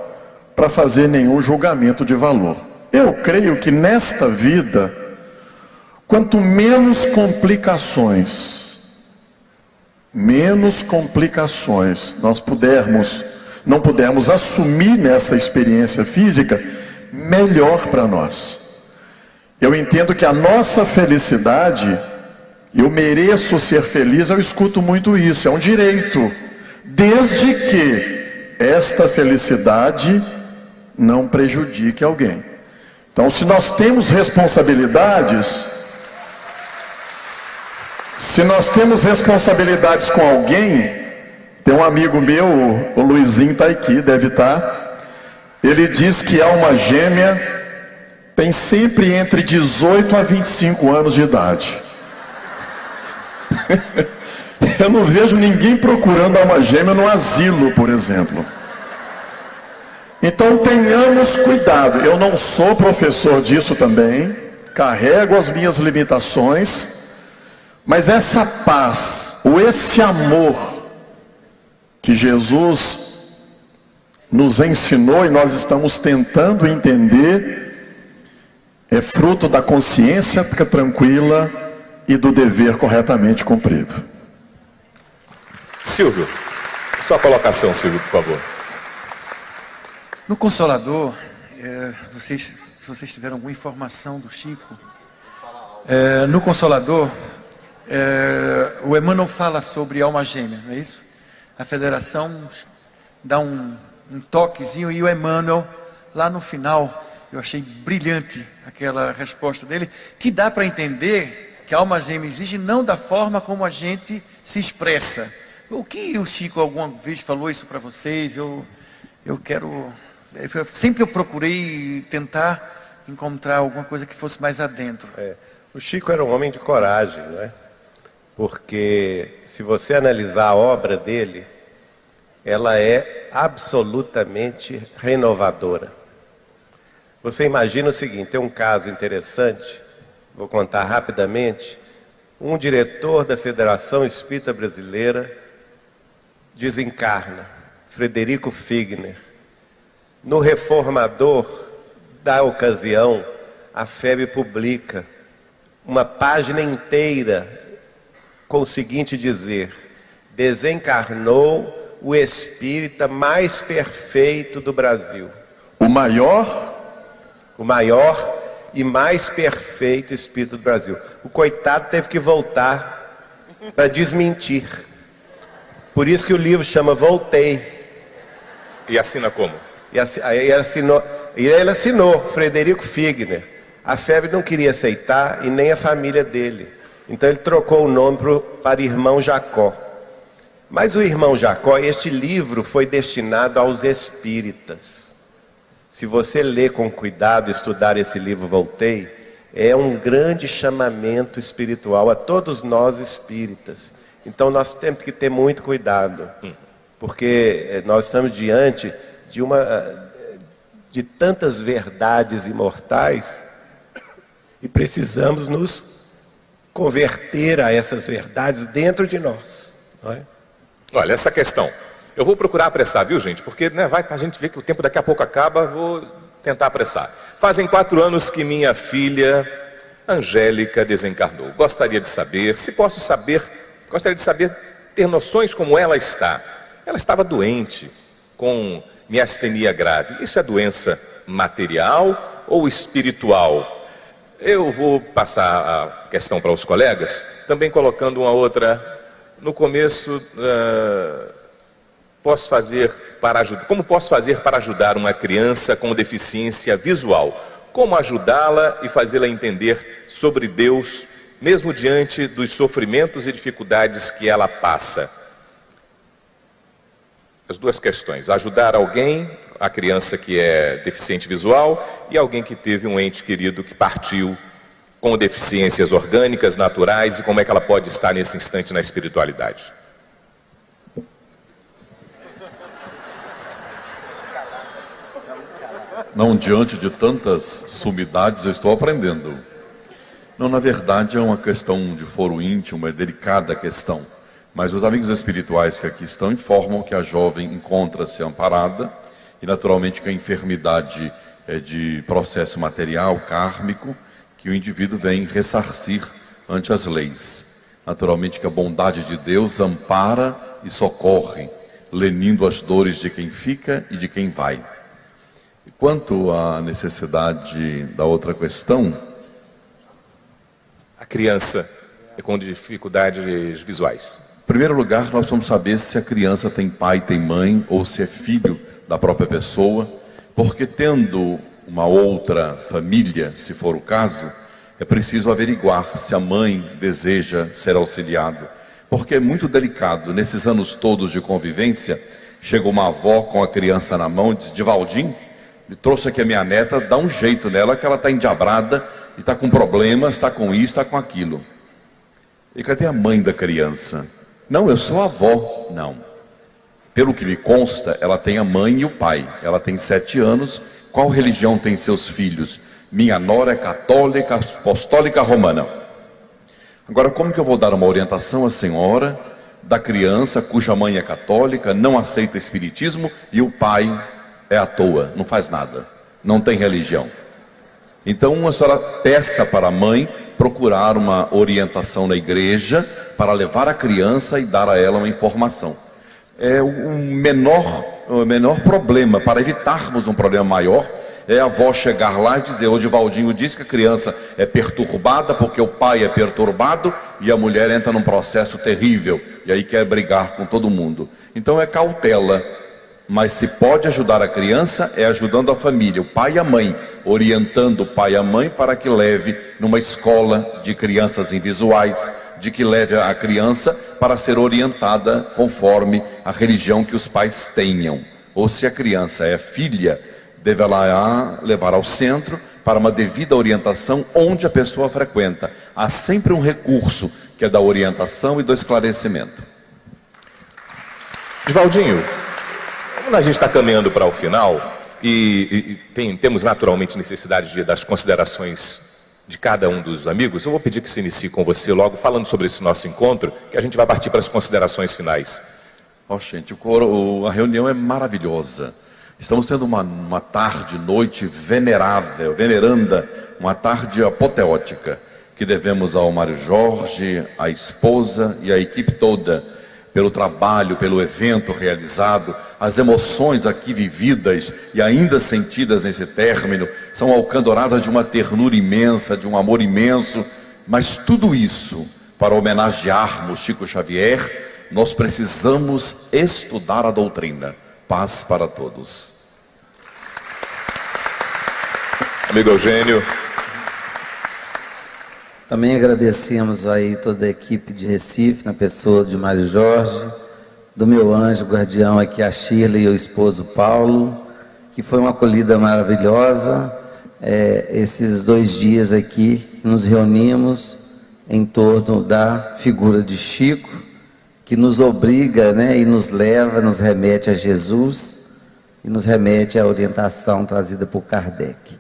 para fazer nenhum julgamento de valor. Eu creio que nesta vida, quanto menos complicações, menos complicações nós pudermos, não pudermos assumir nessa experiência física, melhor para nós. Eu entendo que a nossa felicidade, eu mereço ser feliz, eu escuto muito isso, é um direito, desde que esta felicidade não prejudique alguém. Então, se nós temos responsabilidades, se nós temos responsabilidades com alguém, tem um amigo meu, o Luizinho está aqui, deve estar. Tá, ele diz que alma gêmea tem sempre entre 18 a 25 anos de idade. Eu não vejo ninguém procurando alma gêmea no asilo, por exemplo. Então tenhamos cuidado. Eu não sou professor disso também, carrego as minhas limitações, mas essa paz, ou esse amor que Jesus nos ensinou e nós estamos tentando entender, é fruto da consciência tranquila e do dever corretamente cumprido. Silvio, sua colocação, Silvio, por favor. No Consolador, é, vocês, se vocês tiveram alguma informação do Chico, é, no Consolador, é, o Emmanuel fala sobre alma gêmea, não é isso? A federação dá um, um toquezinho e o Emmanuel, lá no final, eu achei brilhante aquela resposta dele, que dá para entender que a alma gêmea existe não da forma como a gente se expressa. O que o Chico alguma vez falou isso para vocês? Eu, eu quero. Sempre eu procurei tentar encontrar alguma coisa que fosse mais adentro. É, o Chico era um homem de coragem, não é? Porque se você analisar a obra dele, ela é absolutamente renovadora. Você imagina o seguinte: tem um caso interessante, vou contar rapidamente. Um diretor da Federação Espírita Brasileira desencarna, Frederico Figner. No Reformador da ocasião, a FEB publica uma página inteira com o seguinte dizer: desencarnou o espírita mais perfeito do Brasil. O maior o maior e mais perfeito espírito do Brasil. O coitado teve que voltar para desmentir. Por isso que o livro chama Voltei. E assina como? E aí ele assinou, e ele assinou Frederico Figner. A febre não queria aceitar e nem a família dele. Então ele trocou o nome pro, para irmão Jacó. Mas o irmão Jacó, este livro foi destinado aos espíritas. Se você ler com cuidado, estudar esse livro Voltei, é um grande chamamento espiritual a todos nós espíritas. Então nós temos que ter muito cuidado, porque eh, nós estamos diante de uma de tantas verdades imortais e precisamos nos converter a essas verdades dentro de nós. É? Olha, essa questão eu vou procurar apressar, viu, gente? Porque né, vai para a gente ver que o tempo daqui a pouco acaba, vou tentar apressar. Fazem quatro anos que minha filha, Angélica, desencarnou. Gostaria de saber, se posso saber, gostaria de saber, ter noções como ela está. Ela estava doente, com miastenia grave. Isso é doença material ou espiritual? Eu vou passar a questão para os colegas, também colocando uma outra. No começo, uh, posso fazer para ajudar? Como posso fazer para ajudar uma criança com deficiência visual? Como ajudá-la e fazê-la entender sobre Deus, mesmo diante dos sofrimentos e dificuldades que ela passa? As duas questões: ajudar alguém, a criança que é deficiente visual, e alguém que teve um ente querido que partiu com deficiências orgânicas, naturais, e como é que ela pode estar nesse instante na espiritualidade. Não, diante de tantas sumidades, eu estou aprendendo. Não, na verdade, é uma questão de foro íntimo, é delicada a questão. Mas os amigos espirituais que aqui estão informam que a jovem encontra-se amparada e, naturalmente, que a enfermidade é de processo material, kármico, que o indivíduo vem ressarcir ante as leis. Naturalmente, que a bondade de Deus ampara e socorre, lenindo as dores de quem fica e de quem vai. Quanto à necessidade da outra questão, a criança é com dificuldades visuais. Primeiro lugar, nós vamos saber se a criança tem pai, tem mãe ou se é filho da própria pessoa, porque tendo uma outra família, se for o caso, é preciso averiguar se a mãe deseja ser auxiliado, porque é muito delicado. Nesses anos todos de convivência, chega uma avó com a criança na mão e diz: Divaldim, me trouxe aqui a minha neta, dá um jeito nela que ela está endiabrada e está com problemas, está com isso, está com aquilo. E cadê a mãe da criança? Não, eu sou avó. Não. Pelo que me consta, ela tem a mãe e o pai. Ela tem sete anos. Qual religião tem seus filhos? Minha nora é católica, apostólica romana. Agora, como que eu vou dar uma orientação à senhora da criança cuja mãe é católica, não aceita espiritismo e o pai é à toa, não faz nada, não tem religião. Então, a senhora peça para a mãe procurar uma orientação na igreja para levar a criança e dar a ela uma informação. É o menor, o menor problema, para evitarmos um problema maior, é a avó chegar lá e dizer: O Divaldinho disse que a criança é perturbada porque o pai é perturbado e a mulher entra num processo terrível e aí quer brigar com todo mundo. Então é cautela mas se pode ajudar a criança é ajudando a família, o pai e a mãe, orientando o pai e a mãe para que leve numa escola de crianças invisuais, de que leve a criança para ser orientada conforme a religião que os pais tenham. Ou se a criança é filha, deverá levar ao centro para uma devida orientação onde a pessoa frequenta. Há sempre um recurso que é da orientação e do esclarecimento. Valdinho, Como a gente está caminhando para o final e, e tem, temos naturalmente necessidade de, das considerações de cada um dos amigos, eu vou pedir que se inicie com você logo, falando sobre esse nosso encontro, que a gente vai partir para as considerações finais. Oh, gente, coro, a reunião é maravilhosa. Estamos tendo uma, uma tarde, noite venerável, veneranda, uma tarde apoteótica, que devemos ao Mário Jorge, à esposa e à equipe toda, pelo trabalho, pelo evento realizado, as emoções aqui vividas e ainda sentidas nesse término, são alcandoradas de uma ternura imensa, de um amor imenso, mas tudo isso, para homenagearmos Chico Xavier, nós precisamos estudar a doutrina. Paz para todos. Amigo Eugênio. Também agradecemos aí toda a equipe de Recife, na pessoa de Mário Jorge, do meu anjo guardião aqui, a Shirley e o esposo Paulo, que foi uma acolhida maravilhosa. É, esses dois dias aqui nos reunimos em torno da figura de Chico, que nos obriga né, e nos leva, nos remete a Jesus e nos remete à orientação trazida por Kardec.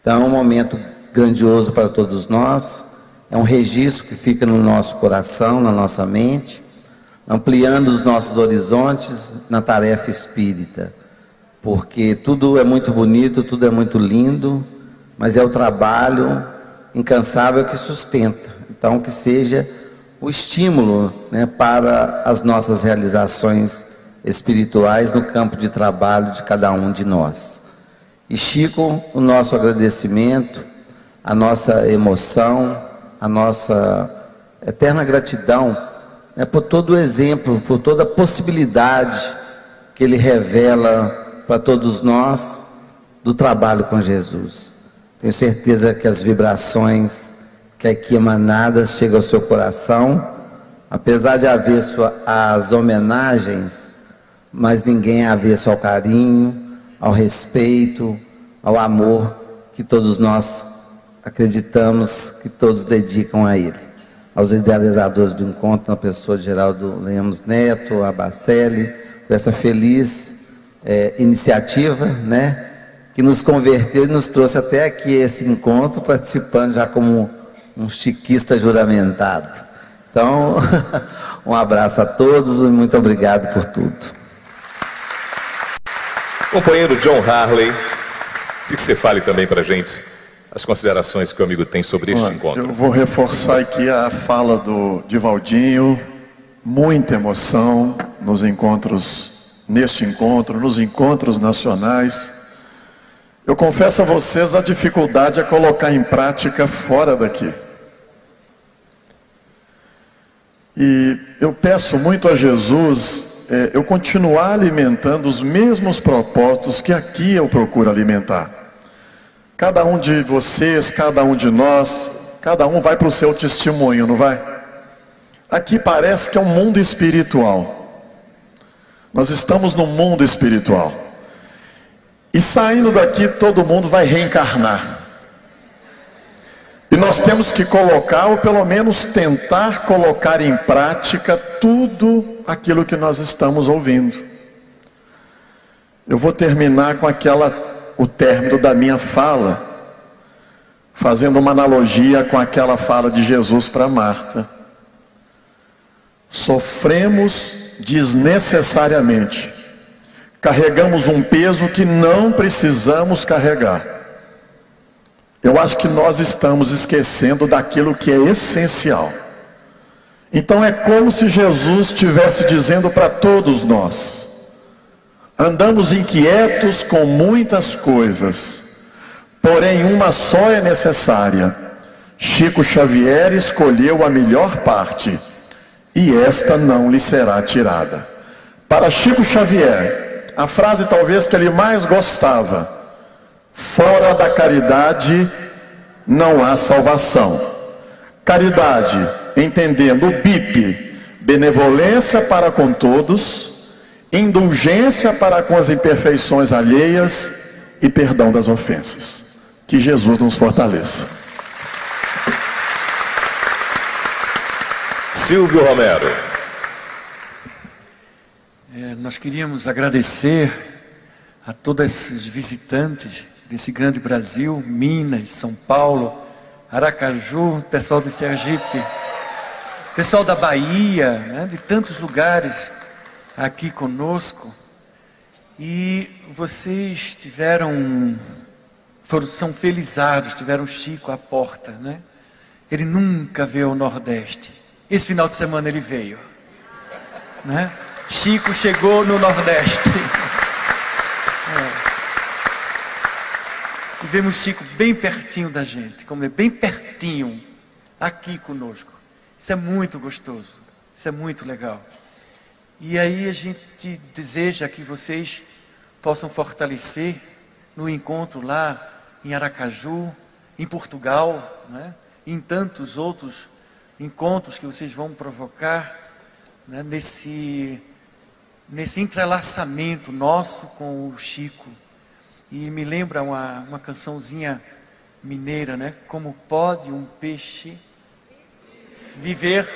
Então é um momento grandioso para todos nós, é um registro que fica no nosso coração, na nossa mente, ampliando os nossos horizontes na tarefa espírita, porque tudo é muito bonito, tudo é muito lindo, mas é o trabalho incansável que sustenta. Então, que seja o estímulo né, para as nossas realizações espirituais no campo de trabalho de cada um de nós. E Chico, o nosso agradecimento, a nossa emoção, a nossa eterna gratidão né, por todo o exemplo, por toda a possibilidade que ele revela para todos nós do trabalho com Jesus. Tenho certeza que as vibrações que aqui emanadas chegam ao seu coração, apesar de haver as homenagens, mas ninguém é avesso ao carinho, ao respeito, ao amor que todos nós acreditamos que todos dedicam a ele. Aos idealizadores do encontro, na pessoa Geraldo Lemos Neto, a Bacelli, por essa feliz é, iniciativa, né? Que nos converteu e nos trouxe até aqui esse encontro, participando já como um chiquista juramentado. Então, um abraço a todos e muito obrigado por tudo. Companheiro John Harley, que você fale também para a gente as considerações que o amigo tem sobre este Olha, encontro. Eu vou reforçar aqui a fala do Divaldinho, muita emoção nos encontros, neste encontro, nos encontros nacionais. Eu confesso a vocês a dificuldade a colocar em prática fora daqui. E eu peço muito a Jesus é, eu continuar alimentando os mesmos propósitos que aqui eu procuro alimentar. Cada um de vocês, cada um de nós, cada um vai para o seu testemunho, não vai? Aqui parece que é um mundo espiritual. Nós estamos no mundo espiritual. E saindo daqui, todo mundo vai reencarnar. E nós temos que colocar, ou pelo menos tentar colocar em prática, tudo aquilo que nós estamos ouvindo. Eu vou terminar com aquela, o término da minha fala, fazendo uma analogia com aquela fala de Jesus para Marta. Sofremos desnecessariamente, carregamos um peso que não precisamos carregar eu acho que nós estamos esquecendo daquilo que é essencial. Então é como se Jesus estivesse dizendo para todos nós: andamos inquietos com muitas coisas, porém uma só é necessária. Chico Xavier escolheu a melhor parte, e esta não lhe será tirada. Para Chico Xavier, a frase talvez que ele mais gostava, Fora da caridade não há salvação. Caridade, entendendo o BIP, benevolência para com todos, indulgência para com as imperfeições alheias e perdão das ofensas. Que Jesus nos fortaleça. Silvio Romero. É, nós queríamos agradecer a todos esses visitantes desse grande Brasil, Minas, São Paulo, Aracaju, pessoal do Sergipe, pessoal da Bahia, né, de tantos lugares aqui conosco. E vocês tiveram, foram, são felizados, tiveram Chico à porta, né? Ele nunca veio ao Nordeste. Esse final de semana ele veio, né? Chico chegou no Nordeste. É. Tivemos Chico bem pertinho da gente, como é bem pertinho, aqui conosco. Isso é muito gostoso, isso é muito legal. E aí a gente deseja que vocês possam fortalecer no encontro lá em Aracaju, em Portugal, né? em tantos outros encontros que vocês vão provocar né? nesse, nesse entrelaçamento nosso com o Chico. E me lembra uma, uma cançãozinha mineira, né? Como pode um peixe viver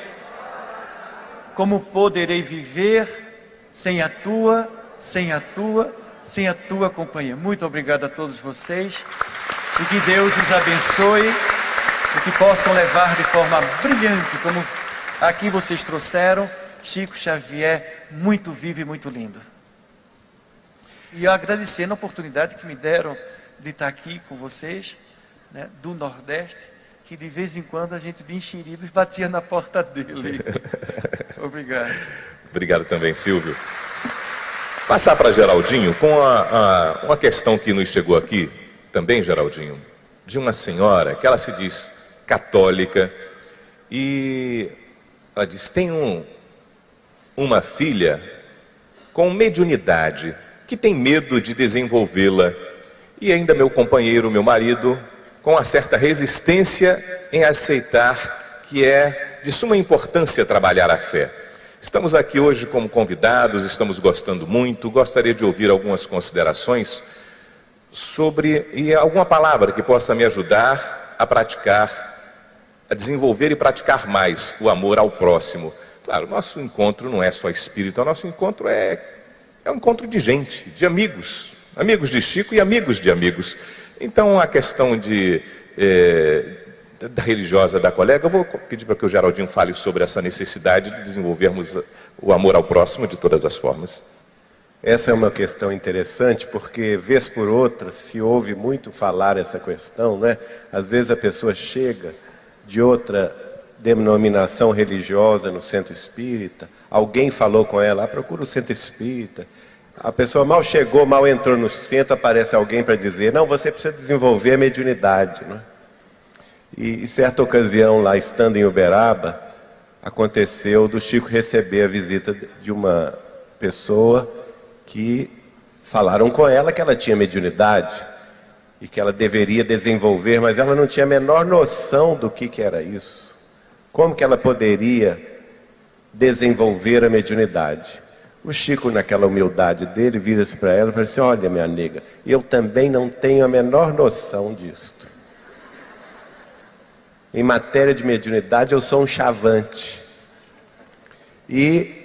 como poderei viver sem a tua, sem a tua, sem a tua companhia? Muito obrigado a todos vocês e que Deus os abençoe e que possam levar de forma brilhante, como aqui vocês trouxeram, Chico Xavier, muito vivo e muito lindo. E agradecer a oportunidade que me deram de estar aqui com vocês, né, do Nordeste, que de vez em quando a gente de enxeridos batia na porta dele. Obrigado. Obrigado também, Silvio. Passar para Geraldinho com a, a, uma questão que nos chegou aqui, também, Geraldinho, de uma senhora que ela se diz católica e ela diz: tem um, uma filha com mediunidade que tem medo de desenvolvê-la. E ainda meu companheiro, meu marido, com uma certa resistência em aceitar que é de suma importância trabalhar a fé. Estamos aqui hoje como convidados, estamos gostando muito. Gostaria de ouvir algumas considerações sobre e alguma palavra que possa me ajudar a praticar, a desenvolver e praticar mais o amor ao próximo. Claro, nosso encontro não é só espírito, o nosso encontro é, é um encontro de gente, de amigos, amigos de Chico e amigos de amigos. Então, a questão de, é, da religiosa da colega, eu vou pedir para que o Geraldinho fale sobre essa necessidade de desenvolvermos o amor ao próximo de todas as formas. Essa é uma questão interessante, porque, vez por outra, se ouve muito falar essa questão, né? Às vezes a pessoa chega de outra denominação religiosa no centro espírita, alguém falou com ela, ah, procura o centro espírita, a pessoa mal chegou, mal entrou no centro, aparece alguém para dizer: não, você precisa desenvolver a mediunidade. Né? E em certa ocasião, lá estando em Uberaba, aconteceu do Chico receber a visita de uma pessoa que falaram com ela que ela tinha mediunidade e que ela deveria desenvolver, mas ela não tinha a menor noção do que, que era isso. Como que ela poderia desenvolver a mediunidade? O Chico, naquela humildade dele, vira-se para ela e fala assim: Olha, minha nega, eu também não tenho a menor noção disto. Em matéria de mediunidade, eu sou um chavante. E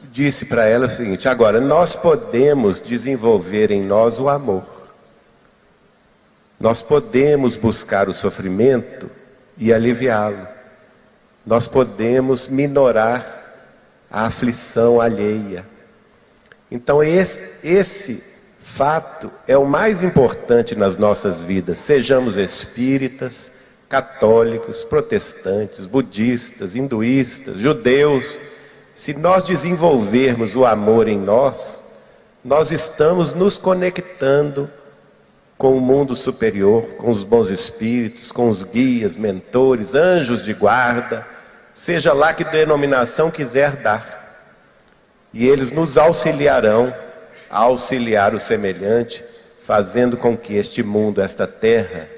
disse para ela o seguinte: agora, nós podemos desenvolver em nós o amor. Nós podemos buscar o sofrimento e aliviá-lo. Nós podemos minorar a aflição alheia. Então, esse, esse fato é o mais importante nas nossas vidas, sejamos espíritas, católicos, protestantes, budistas, hinduístas, judeus. Se nós desenvolvermos o amor em nós, nós estamos nos conectando com o mundo superior, com os bons espíritos, com os guias, mentores, anjos de guarda seja lá que denominação quiser dar. E eles nos auxiliarão a auxiliar o semelhante, fazendo com que este mundo, esta terra,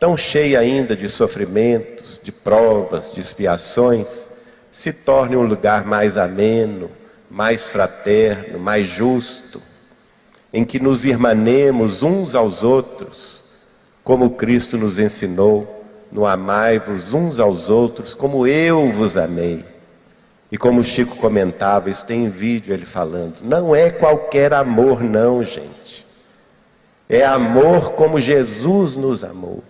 tão cheia ainda de sofrimentos, de provas, de expiações, se torne um lugar mais ameno, mais fraterno, mais justo, em que nos irmanemos uns aos outros, como Cristo nos ensinou no amai-vos uns aos outros como eu vos amei. E como o Chico comentava, isso tem em vídeo ele falando, não é qualquer amor, não, gente. É amor como Jesus nos amou,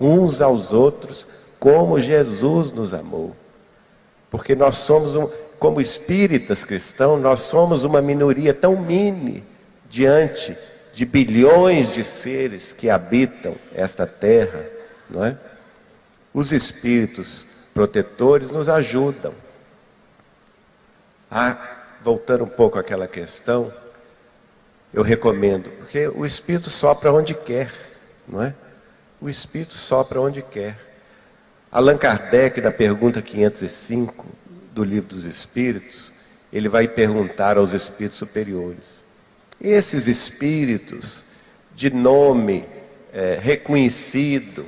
uns aos outros, como Jesus nos amou. Porque nós somos, um, como espíritas cristãos, nós somos uma minoria tão mini diante de bilhões de seres que habitam esta terra, não é? Os espíritos protetores nos ajudam. Ah, voltando um pouco àquela questão, eu recomendo, porque o espírito sopra onde quer, não é? O espírito sopra onde quer. Allan Kardec, na pergunta 505 do Livro dos Espíritos, ele vai perguntar aos espíritos superiores: esses espíritos de nome é, reconhecido,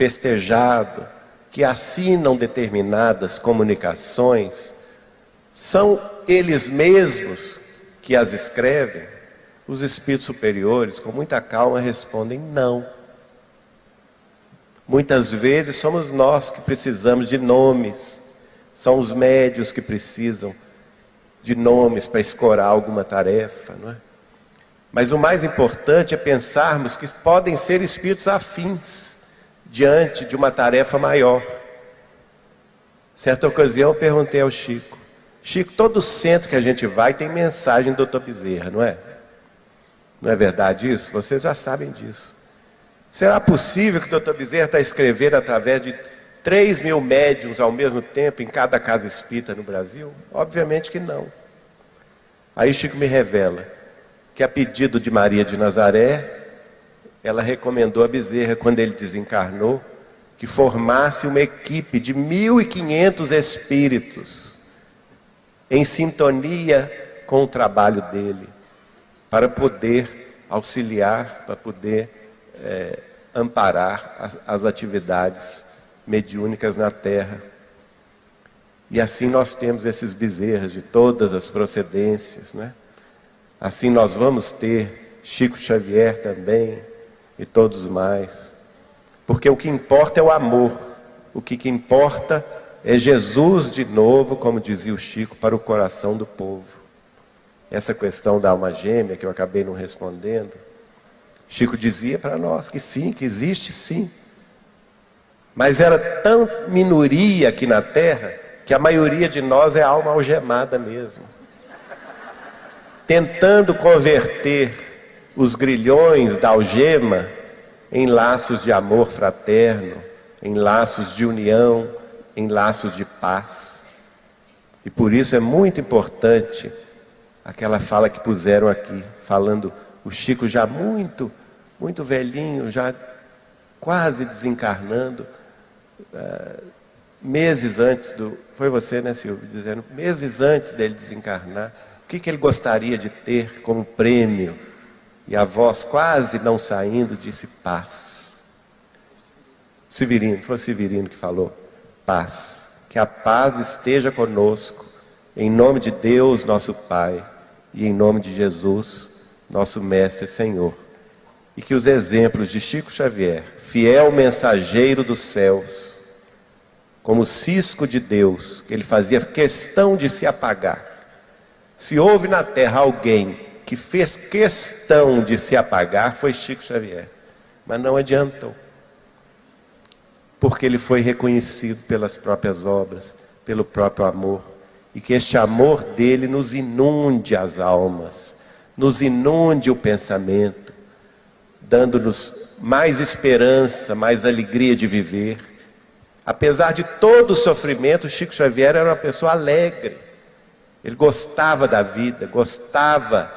festejado, que assinam determinadas comunicações, são eles mesmos que as escrevem? Os espíritos superiores, com muita calma, respondem: não. Muitas vezes somos nós que precisamos de nomes, são os médios que precisam de nomes para escorar alguma tarefa, não é? Mas o mais importante é pensarmos que podem ser espíritos afins diante de uma tarefa maior. Certa ocasião eu perguntei ao Chico: Chico, todo centro que a gente vai tem mensagem do Dr. Bezerra, não é? Não é verdade isso? Vocês já sabem disso. Será possível que o Dr. Bezerra está escrevendo através de 3 mil médiums ao mesmo tempo em cada casa espírita no Brasil? Obviamente que não. Aí Chico me revela que a pedido de Maria de Nazaré, ela recomendou a Bezerra, quando ele desencarnou, que formasse uma equipe de 1.500 espíritos em sintonia com o trabalho dele, para poder auxiliar, para poder é, amparar as, as atividades mediúnicas na terra. E assim nós temos esses bezerros de todas as procedências, né? Assim nós vamos ter Chico Xavier também e todos mais. Porque o que importa é o amor. O que, que importa é Jesus de novo, como dizia o Chico, para o coração do povo. Essa questão da alma gêmea que eu acabei não respondendo, Chico dizia para nós que sim, que existe sim. Mas era tão minoria aqui na terra que a maioria de nós é alma algemada mesmo tentando converter os grilhões da algema em laços de amor fraterno, em laços de união, em laços de paz. E por isso é muito importante aquela fala que puseram aqui, falando o Chico já muito, muito velhinho, já quase desencarnando, uh, meses antes do. Foi você, né, Silvio? Dizendo, meses antes dele desencarnar que, que ele gostaria de ter como prêmio? E a voz, quase não saindo, disse: paz. Severino, foi Severino que falou: paz. Que a paz esteja conosco, em nome de Deus, nosso Pai, e em nome de Jesus, nosso Mestre e Senhor. E que os exemplos de Chico Xavier, fiel mensageiro dos céus, como cisco de Deus, que ele fazia questão de se apagar, se houve na terra alguém que fez questão de se apagar, foi Chico Xavier. Mas não adiantou. Porque ele foi reconhecido pelas próprias obras, pelo próprio amor. E que este amor dele nos inunde as almas, nos inunde o pensamento, dando-nos mais esperança, mais alegria de viver. Apesar de todo o sofrimento, Chico Xavier era uma pessoa alegre ele gostava da vida, gostava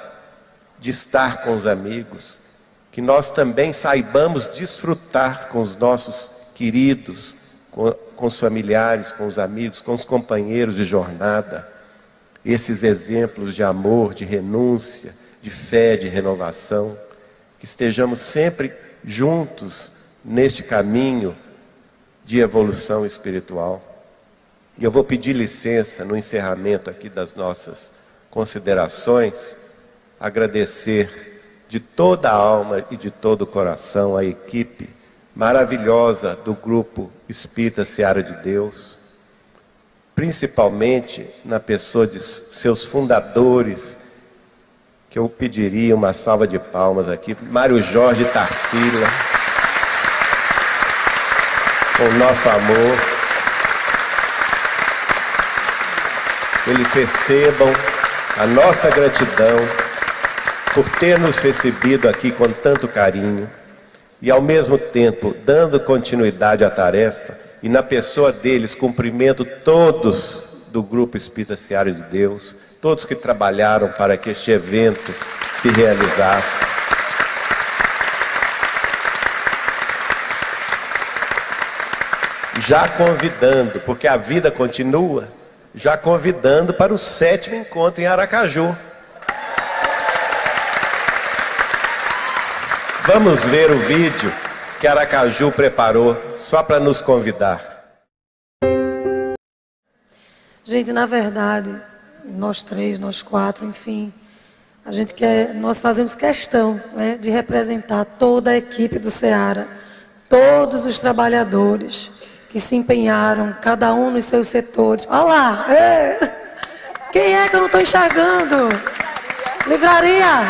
de estar com os amigos. Que nós também saibamos desfrutar com os nossos queridos, com, com os familiares, com os amigos, com os companheiros de jornada. Esses exemplos de amor, de renúncia, de fé, de renovação. Que estejamos sempre juntos neste caminho de evolução espiritual. E eu vou pedir licença no encerramento aqui das nossas considerações, agradecer de toda a alma e de todo o coração a equipe maravilhosa do grupo Espírita Seara de Deus, principalmente na pessoa de seus fundadores, que eu pediria uma salva de palmas aqui, Mário Jorge Tarsila, com o nosso amor. Eles recebam a nossa gratidão por ter nos recebido aqui com tanto carinho e, ao mesmo tempo, dando continuidade à tarefa e, na pessoa deles, cumprimento todos do Grupo Espírita Seara de Deus, todos que trabalharam para que este evento se realizasse. Já convidando, porque a vida continua, já convidando para o sétimo encontro em Aracaju. Vamos ver o vídeo que Aracaju preparou só para nos convidar. Gente, na verdade, nós três, nós quatro, enfim, a gente quer, nós fazemos questão né, de representar toda a equipe do Ceará, todos os trabalhadores que se empenharam, cada um nos seus setores. Olha lá! É. Quem é que eu não estou enxergando? Livraria!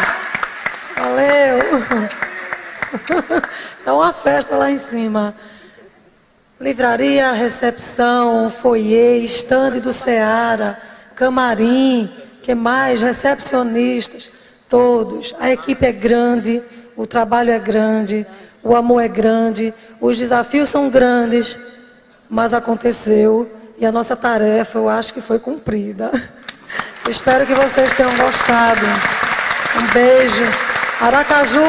Valeu! Está uma festa lá em cima. Livraria, recepção, foyer, estande do Ceará, camarim, que mais? Recepcionistas, todos. A equipe é grande, o trabalho é grande, o amor é grande, os desafios são grandes, mas aconteceu e a nossa tarefa eu acho que foi cumprida. Espero que vocês tenham gostado. Um beijo. Aracaju,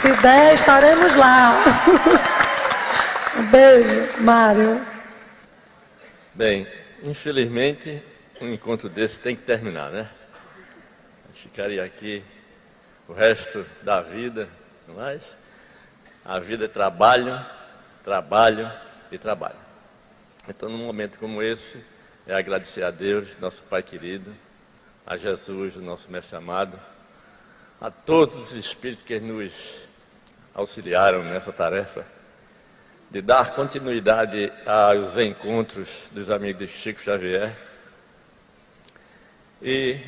se der, estaremos lá. Um beijo, Mário. Bem, infelizmente, um encontro desse tem que terminar, né? A gente ficaria aqui o resto da vida, mas a vida é trabalho, trabalho e trabalho. Então, num momento como esse, é agradecer a Deus, nosso Pai querido, a Jesus, o nosso mestre amado, a todos os espíritos que nos auxiliaram nessa tarefa de dar continuidade aos encontros dos amigos de Chico Xavier e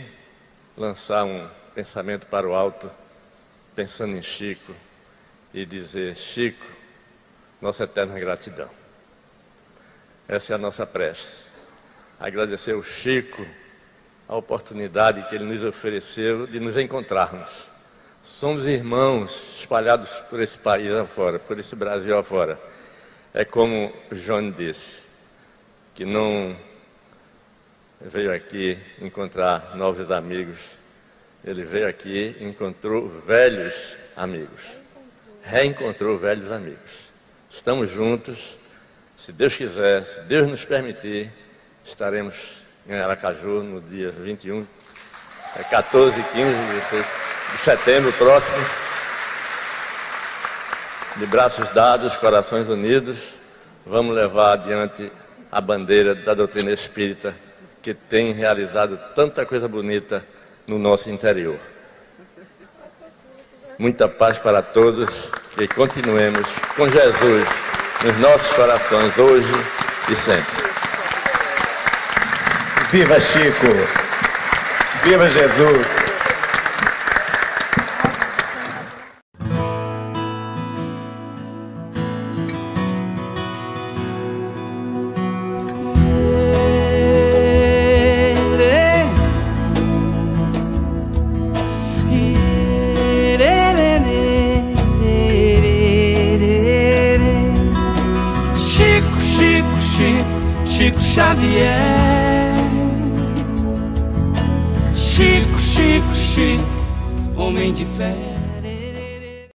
lançar um pensamento para o alto, pensando em Chico e dizer: Chico, nossa eterna gratidão. Essa é a nossa prece. Agradecer ao Chico a oportunidade que ele nos ofereceu de nos encontrarmos Somos irmãos espalhados por esse país afora, por esse Brasil afora. É como John disse, que não veio aqui encontrar novos amigos, ele veio aqui e encontrou velhos amigos, reencontrou velhos amigos. Estamos juntos, se Deus quiser, se Deus nos permitir, estaremos em Aracaju no dia 21, 14 e 15, 16 de setembro próximo, de braços dados, corações unidos, vamos levar adiante a bandeira da doutrina espírita que tem realizado tanta coisa bonita no nosso interior. Muita paz para todos e continuemos com Jesus nos nossos corações hoje e sempre. Viva Chico! Viva Jesus!